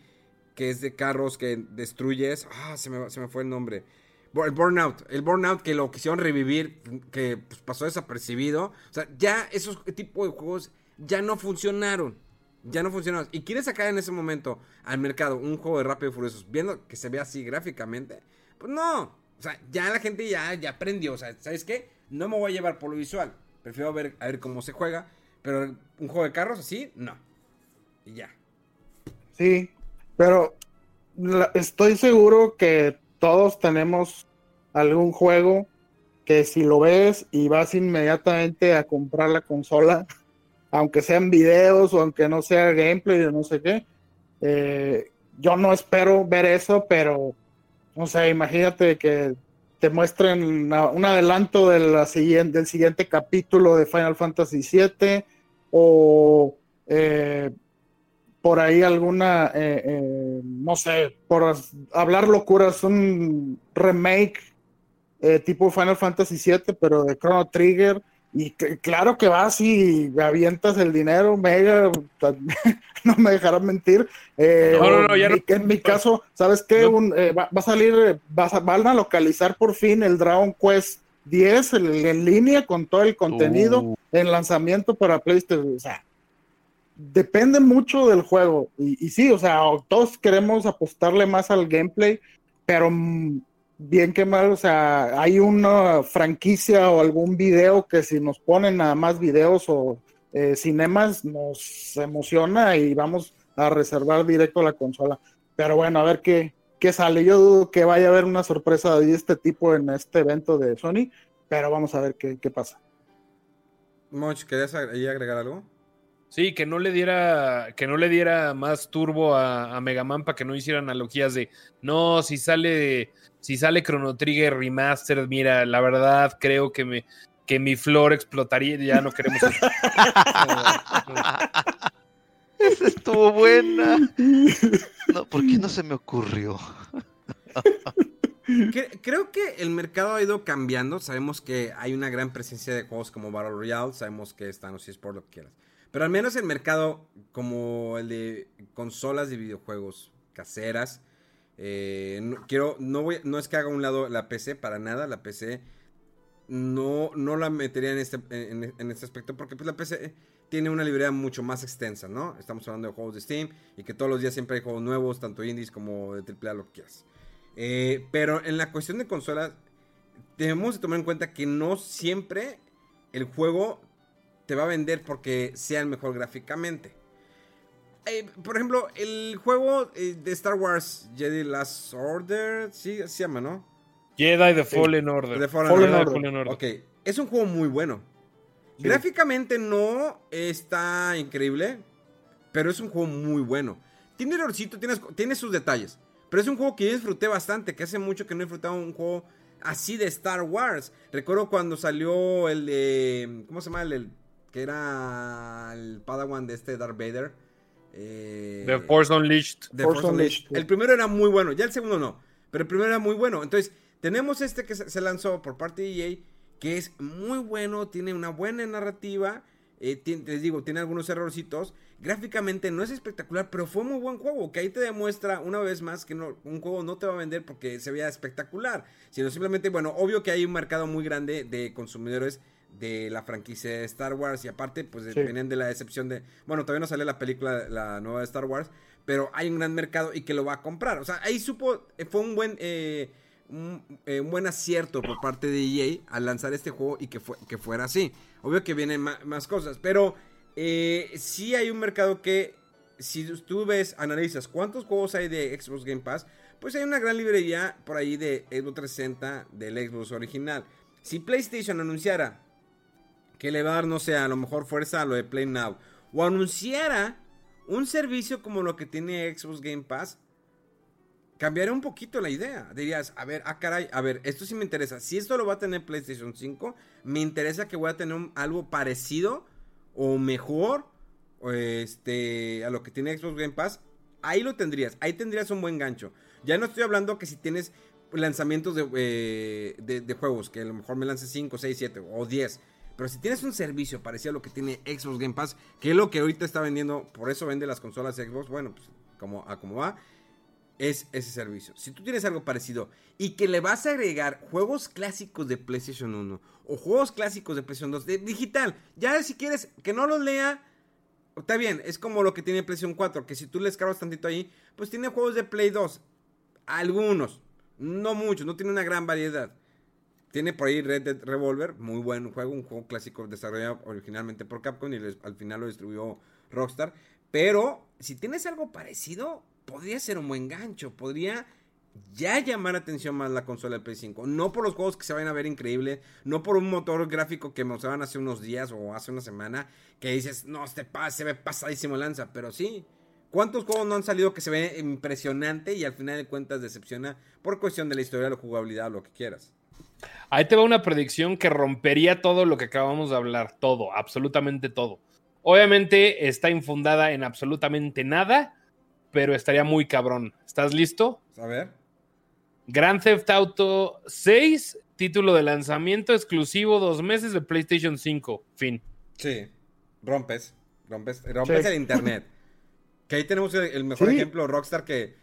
Que es de carros que destruyes. Ah, se me, se me fue el nombre. El Burnout, el Burnout que lo quisieron revivir, que pues, pasó desapercibido. O sea, ya esos tipos de juegos ya no funcionaron. Ya no funciona. Y quieres sacar en ese momento al mercado un juego de Rápido y Furiosos viendo que se ve así gráficamente. Pues no. O sea, ya la gente ya, ya aprendió. O sea, ¿sabes qué? No me voy a llevar por lo visual. Prefiero ver, a ver cómo se juega. Pero un juego de carros así, no. Y ya. Sí, pero estoy seguro que todos tenemos algún juego que si lo ves y vas inmediatamente a comprar la consola, aunque sean videos o aunque no sea gameplay o no sé qué, eh, yo no espero ver eso, pero no sé, imagínate que te muestren un adelanto de la siguiente, del siguiente capítulo de Final Fantasy VII o eh, por ahí alguna, eh, no sé, por hablar locuras, un remake tipo Final Fantasy VII, pero de Chrono Trigger y claro que vas y avientas el dinero, mega, no me dejarán mentir. Eh, no, no, no, ya en, mi caso, ¿sabes qué? Eh, va, a salir, van a localizar por fin el Dragon Quest 10 en, línea con todo el contenido uh. en lanzamiento para PlayStation. O sea, depende mucho del juego. Y, sí, o sea, todos queremos apostarle más al gameplay, pero mm, bien que mal, o sea, hay una franquicia o algún video que si nos ponen nada más videos o eh, cinemas nos emociona y vamos a reservar directo la consola. Pero bueno, a ver qué, qué sale. Yo dudo que vaya a haber una sorpresa de este tipo en este evento de Sony, pero vamos a ver qué, qué pasa. Moch, ¿querías agregar algo? Sí, que no le diera, que no le diera más turbo a, a Megaman para que no hiciera analogías de no, si sale, si sale Chrono Trigger Remastered, mira, la verdad creo que me, que mi flor explotaría, ya no queremos eso. Esa estuvo buena. No, ¿por qué no se me ocurrió? Creo que el mercado ha ido cambiando. Sabemos que hay una gran presencia de juegos como Battle Royale. Sabemos que están los por lo que quieras. Pero al menos el mercado como el de consolas de videojuegos caseras. Eh, no, quiero, no, es que haga un lado la PC, para nada. La PC no, no la metería en este, en, este aspecto porque pues, la PC tiene una librería mucho más extensa, ¿no? Estamos hablando de juegos de Steam y que todos los días siempre hay juegos nuevos, tanto indies como de AAA, lo que quieras. Eh, pero en la cuestión de consolas, debemos de tomar en cuenta que no siempre el juego te va a vender porque sea el mejor gráficamente. Eh, por ejemplo, el juego eh, de Star Wars Jedi Last Order, sí, se llama, ¿no? Jedi The Fallen Order. The Fallen, Order. Ok, es un juego muy bueno. Gráficamente no está increíble, pero es un juego muy bueno. Tiene errorcito, tiene, tiene sus detalles, pero es un juego que yo disfruté bastante, que hace mucho que no he disfrutado un juego así de Star Wars. Recuerdo cuando salió el de... ¿Cómo se llama? El, que era el Padawan de este Darth Vader. Eh, The Force Unleashed. El primero era muy bueno, ya el segundo no, pero el primero era muy bueno. Entonces, tenemos este que se lanzó por parte de EA, que es muy bueno, tiene una buena narrativa. Eh, les digo, tiene algunos errorcitos. Gráficamente no es espectacular, pero fue muy buen juego. Que ahí te demuestra una vez más que no, un juego no te va a vender porque se vea espectacular. Sino simplemente, bueno, obvio que hay un mercado muy grande de consumidores de la franquicia de Star Wars y aparte pues venían de la excepción de, bueno, todavía no sale la película, la nueva de Star Wars, pero hay un gran mercado y que lo va a comprar. O sea, ahí supo, eh, fue un buen, eh, eh, un, buen acierto por parte de EA al lanzar este juego y que, fue, que fuera así. Obvio que vienen más, cosas, pero eh, sí hay un mercado que, si tú ves, analizas cuántos juegos hay de Xbox Game Pass, pues hay una gran librería por ahí de Xbox 360 del Xbox original. Si PlayStation anunciara que le va a dar, no sé, a lo mejor fuerza a lo de Play Now. O anunciara un servicio como lo que tiene Xbox Game Pass. Cambiaría un poquito la idea. Dirías, a ver, ah, caray, a ver, esto sí me interesa. Si esto lo va a tener PlayStation 5, me interesa que voy a tener algo parecido o mejor este, a lo que tiene Xbox Game Pass. Ahí lo tendrías, ahí tendrías un buen gancho. Ya no estoy hablando que si tienes lanzamientos de, eh, de, de juegos, que a lo mejor me lance 5, 6, 7 o 10 pero si tienes un servicio parecido a lo que tiene Xbox Game Pass, que es lo que ahorita está vendiendo, por eso vende las consolas Xbox, bueno, pues como a como va, es ese servicio. Si tú tienes algo parecido y que le vas a agregar juegos clásicos de PlayStation 1 o juegos clásicos de PlayStation 2 de digital, ya si quieres que no los lea está bien, es como lo que tiene PlayStation 4, que si tú le escarbas tantito ahí, pues tiene juegos de Play 2. Algunos, no muchos, no tiene una gran variedad. Tiene por ahí Red Dead Revolver, muy buen juego, un juego clásico desarrollado originalmente por Capcom y al final lo distribuyó Rockstar. Pero si tienes algo parecido, podría ser un buen gancho, podría ya llamar atención más la consola del Play 5. No por los juegos que se van a ver increíbles, no por un motor gráfico que mostraban hace unos días o hace una semana, que dices, no, este se ve pasadísimo lanza, pero sí. ¿Cuántos juegos no han salido que se ve impresionante y al final de cuentas decepciona por cuestión de la historia, la jugabilidad, lo que quieras? Ahí te va una predicción que rompería todo lo que acabamos de hablar, todo, absolutamente todo. Obviamente está infundada en absolutamente nada, pero estaría muy cabrón. ¿Estás listo? A ver. Grand Theft Auto 6, título de lanzamiento exclusivo dos meses de PlayStation 5. Fin. Sí, rompes, rompes, rompes el internet. Que ahí tenemos el mejor ejemplo, Rockstar, que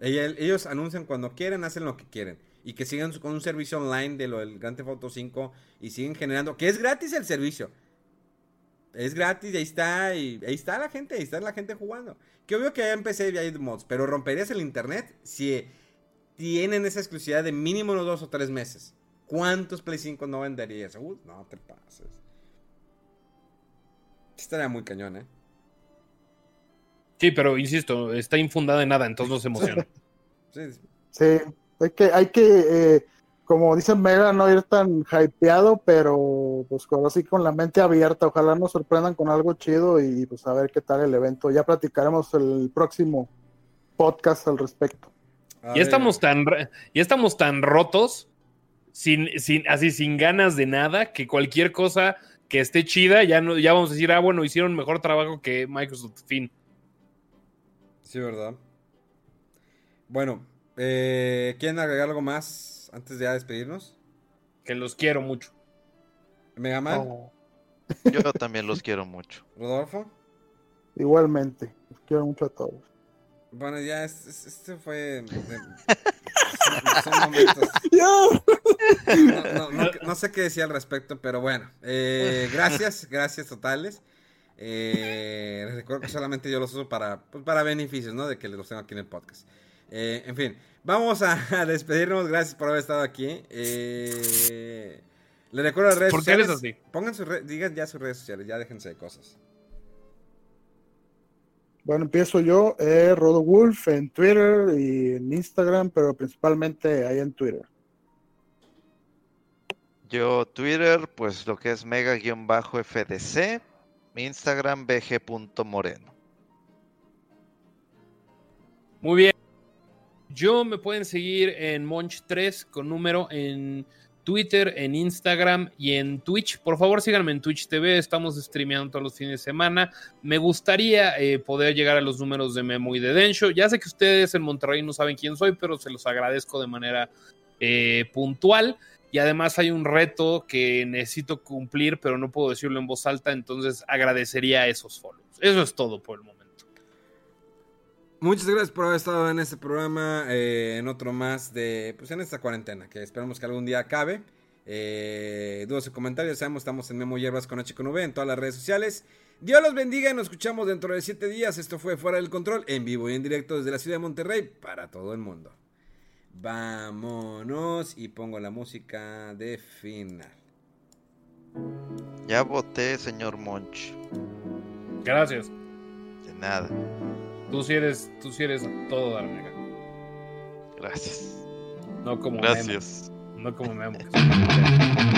ellos anuncian cuando quieren, hacen lo que quieren. Y que sigan con un servicio online de lo del Grand Theft Auto 5 y siguen generando, que es gratis el servicio. Es gratis, y ahí está, y ahí está la gente, ahí está la gente jugando. Que obvio que ya empecé y hay mods, pero romperías el internet si tienen esa exclusividad de mínimo unos dos o tres meses. ¿Cuántos Play 5 no venderías? Uh, no te pases. Estaría muy cañón, ¿eh? Sí, pero insisto, está infundada en nada, entonces no se emociona. sí. sí, hay que, hay que eh, como dicen Mega, no ir tan hypeado, pero pues así con la mente abierta. Ojalá nos sorprendan con algo chido y pues a ver qué tal el evento. Ya platicaremos el próximo podcast al respecto. Ya estamos tan, ya estamos tan rotos, sin, sin, así sin ganas de nada, que cualquier cosa que esté chida, ya, no, ya vamos a decir, ah, bueno, hicieron mejor trabajo que Microsoft, fin. Sí, ¿verdad? Bueno, eh, ¿quieren agregar algo más antes de ya despedirnos? Que los quiero mucho. ¿Mega Man? Yo también los quiero mucho. ¿Rodolfo? Igualmente, los quiero mucho a todos. Bueno, ya, este, fue. son, momentos. No, sé qué decía al respecto, pero bueno. Eh, gracias, gracias totales. Eh, recuerdo que solamente yo los uso para, pues, para beneficios, ¿no? De que los tengo aquí en el podcast. Eh, en fin, vamos a, despedirnos. Gracias por haber estado aquí. le recuerdo las redes ¿Por sociales. así? Pongan sus digan ya sus redes sociales, ya déjense de cosas. Bueno, empiezo yo, eh, Rodo Wolf en Twitter y en Instagram, pero principalmente ahí en Twitter. Yo Twitter, pues lo que es mega-fdc, Instagram bg.moreno. Muy bien. Yo me pueden seguir en Monch3 con número en Twitter, en Instagram y en Twitch. Por favor, síganme en Twitch TV. Estamos streameando todos los fines de semana. Me gustaría eh, poder llegar a los números de Memo y de Densho. Ya sé que ustedes en Monterrey no saben quién soy, pero se los agradezco de manera eh, puntual. Y además hay un reto que necesito cumplir, pero no puedo decirlo en voz alta, entonces agradecería esos follows. Eso es todo por el momento. Muchas gracias por haber estado en este programa, eh, en otro más de, pues en esta cuarentena, que esperamos que algún día acabe. Eh, dudas y comentarios, sabemos, estamos en Memo Hierbas con H en todas las redes sociales. Dios los bendiga y nos escuchamos dentro de siete días. Esto fue Fuera del Control, en vivo y en directo desde la ciudad de Monterrey para todo el mundo. Vámonos y pongo la música de final. Ya voté, señor Monch. Gracias. De nada. Tú sí eres, tú sí eres todo, Darmega. Gracias. No como Gracias. No como Memo.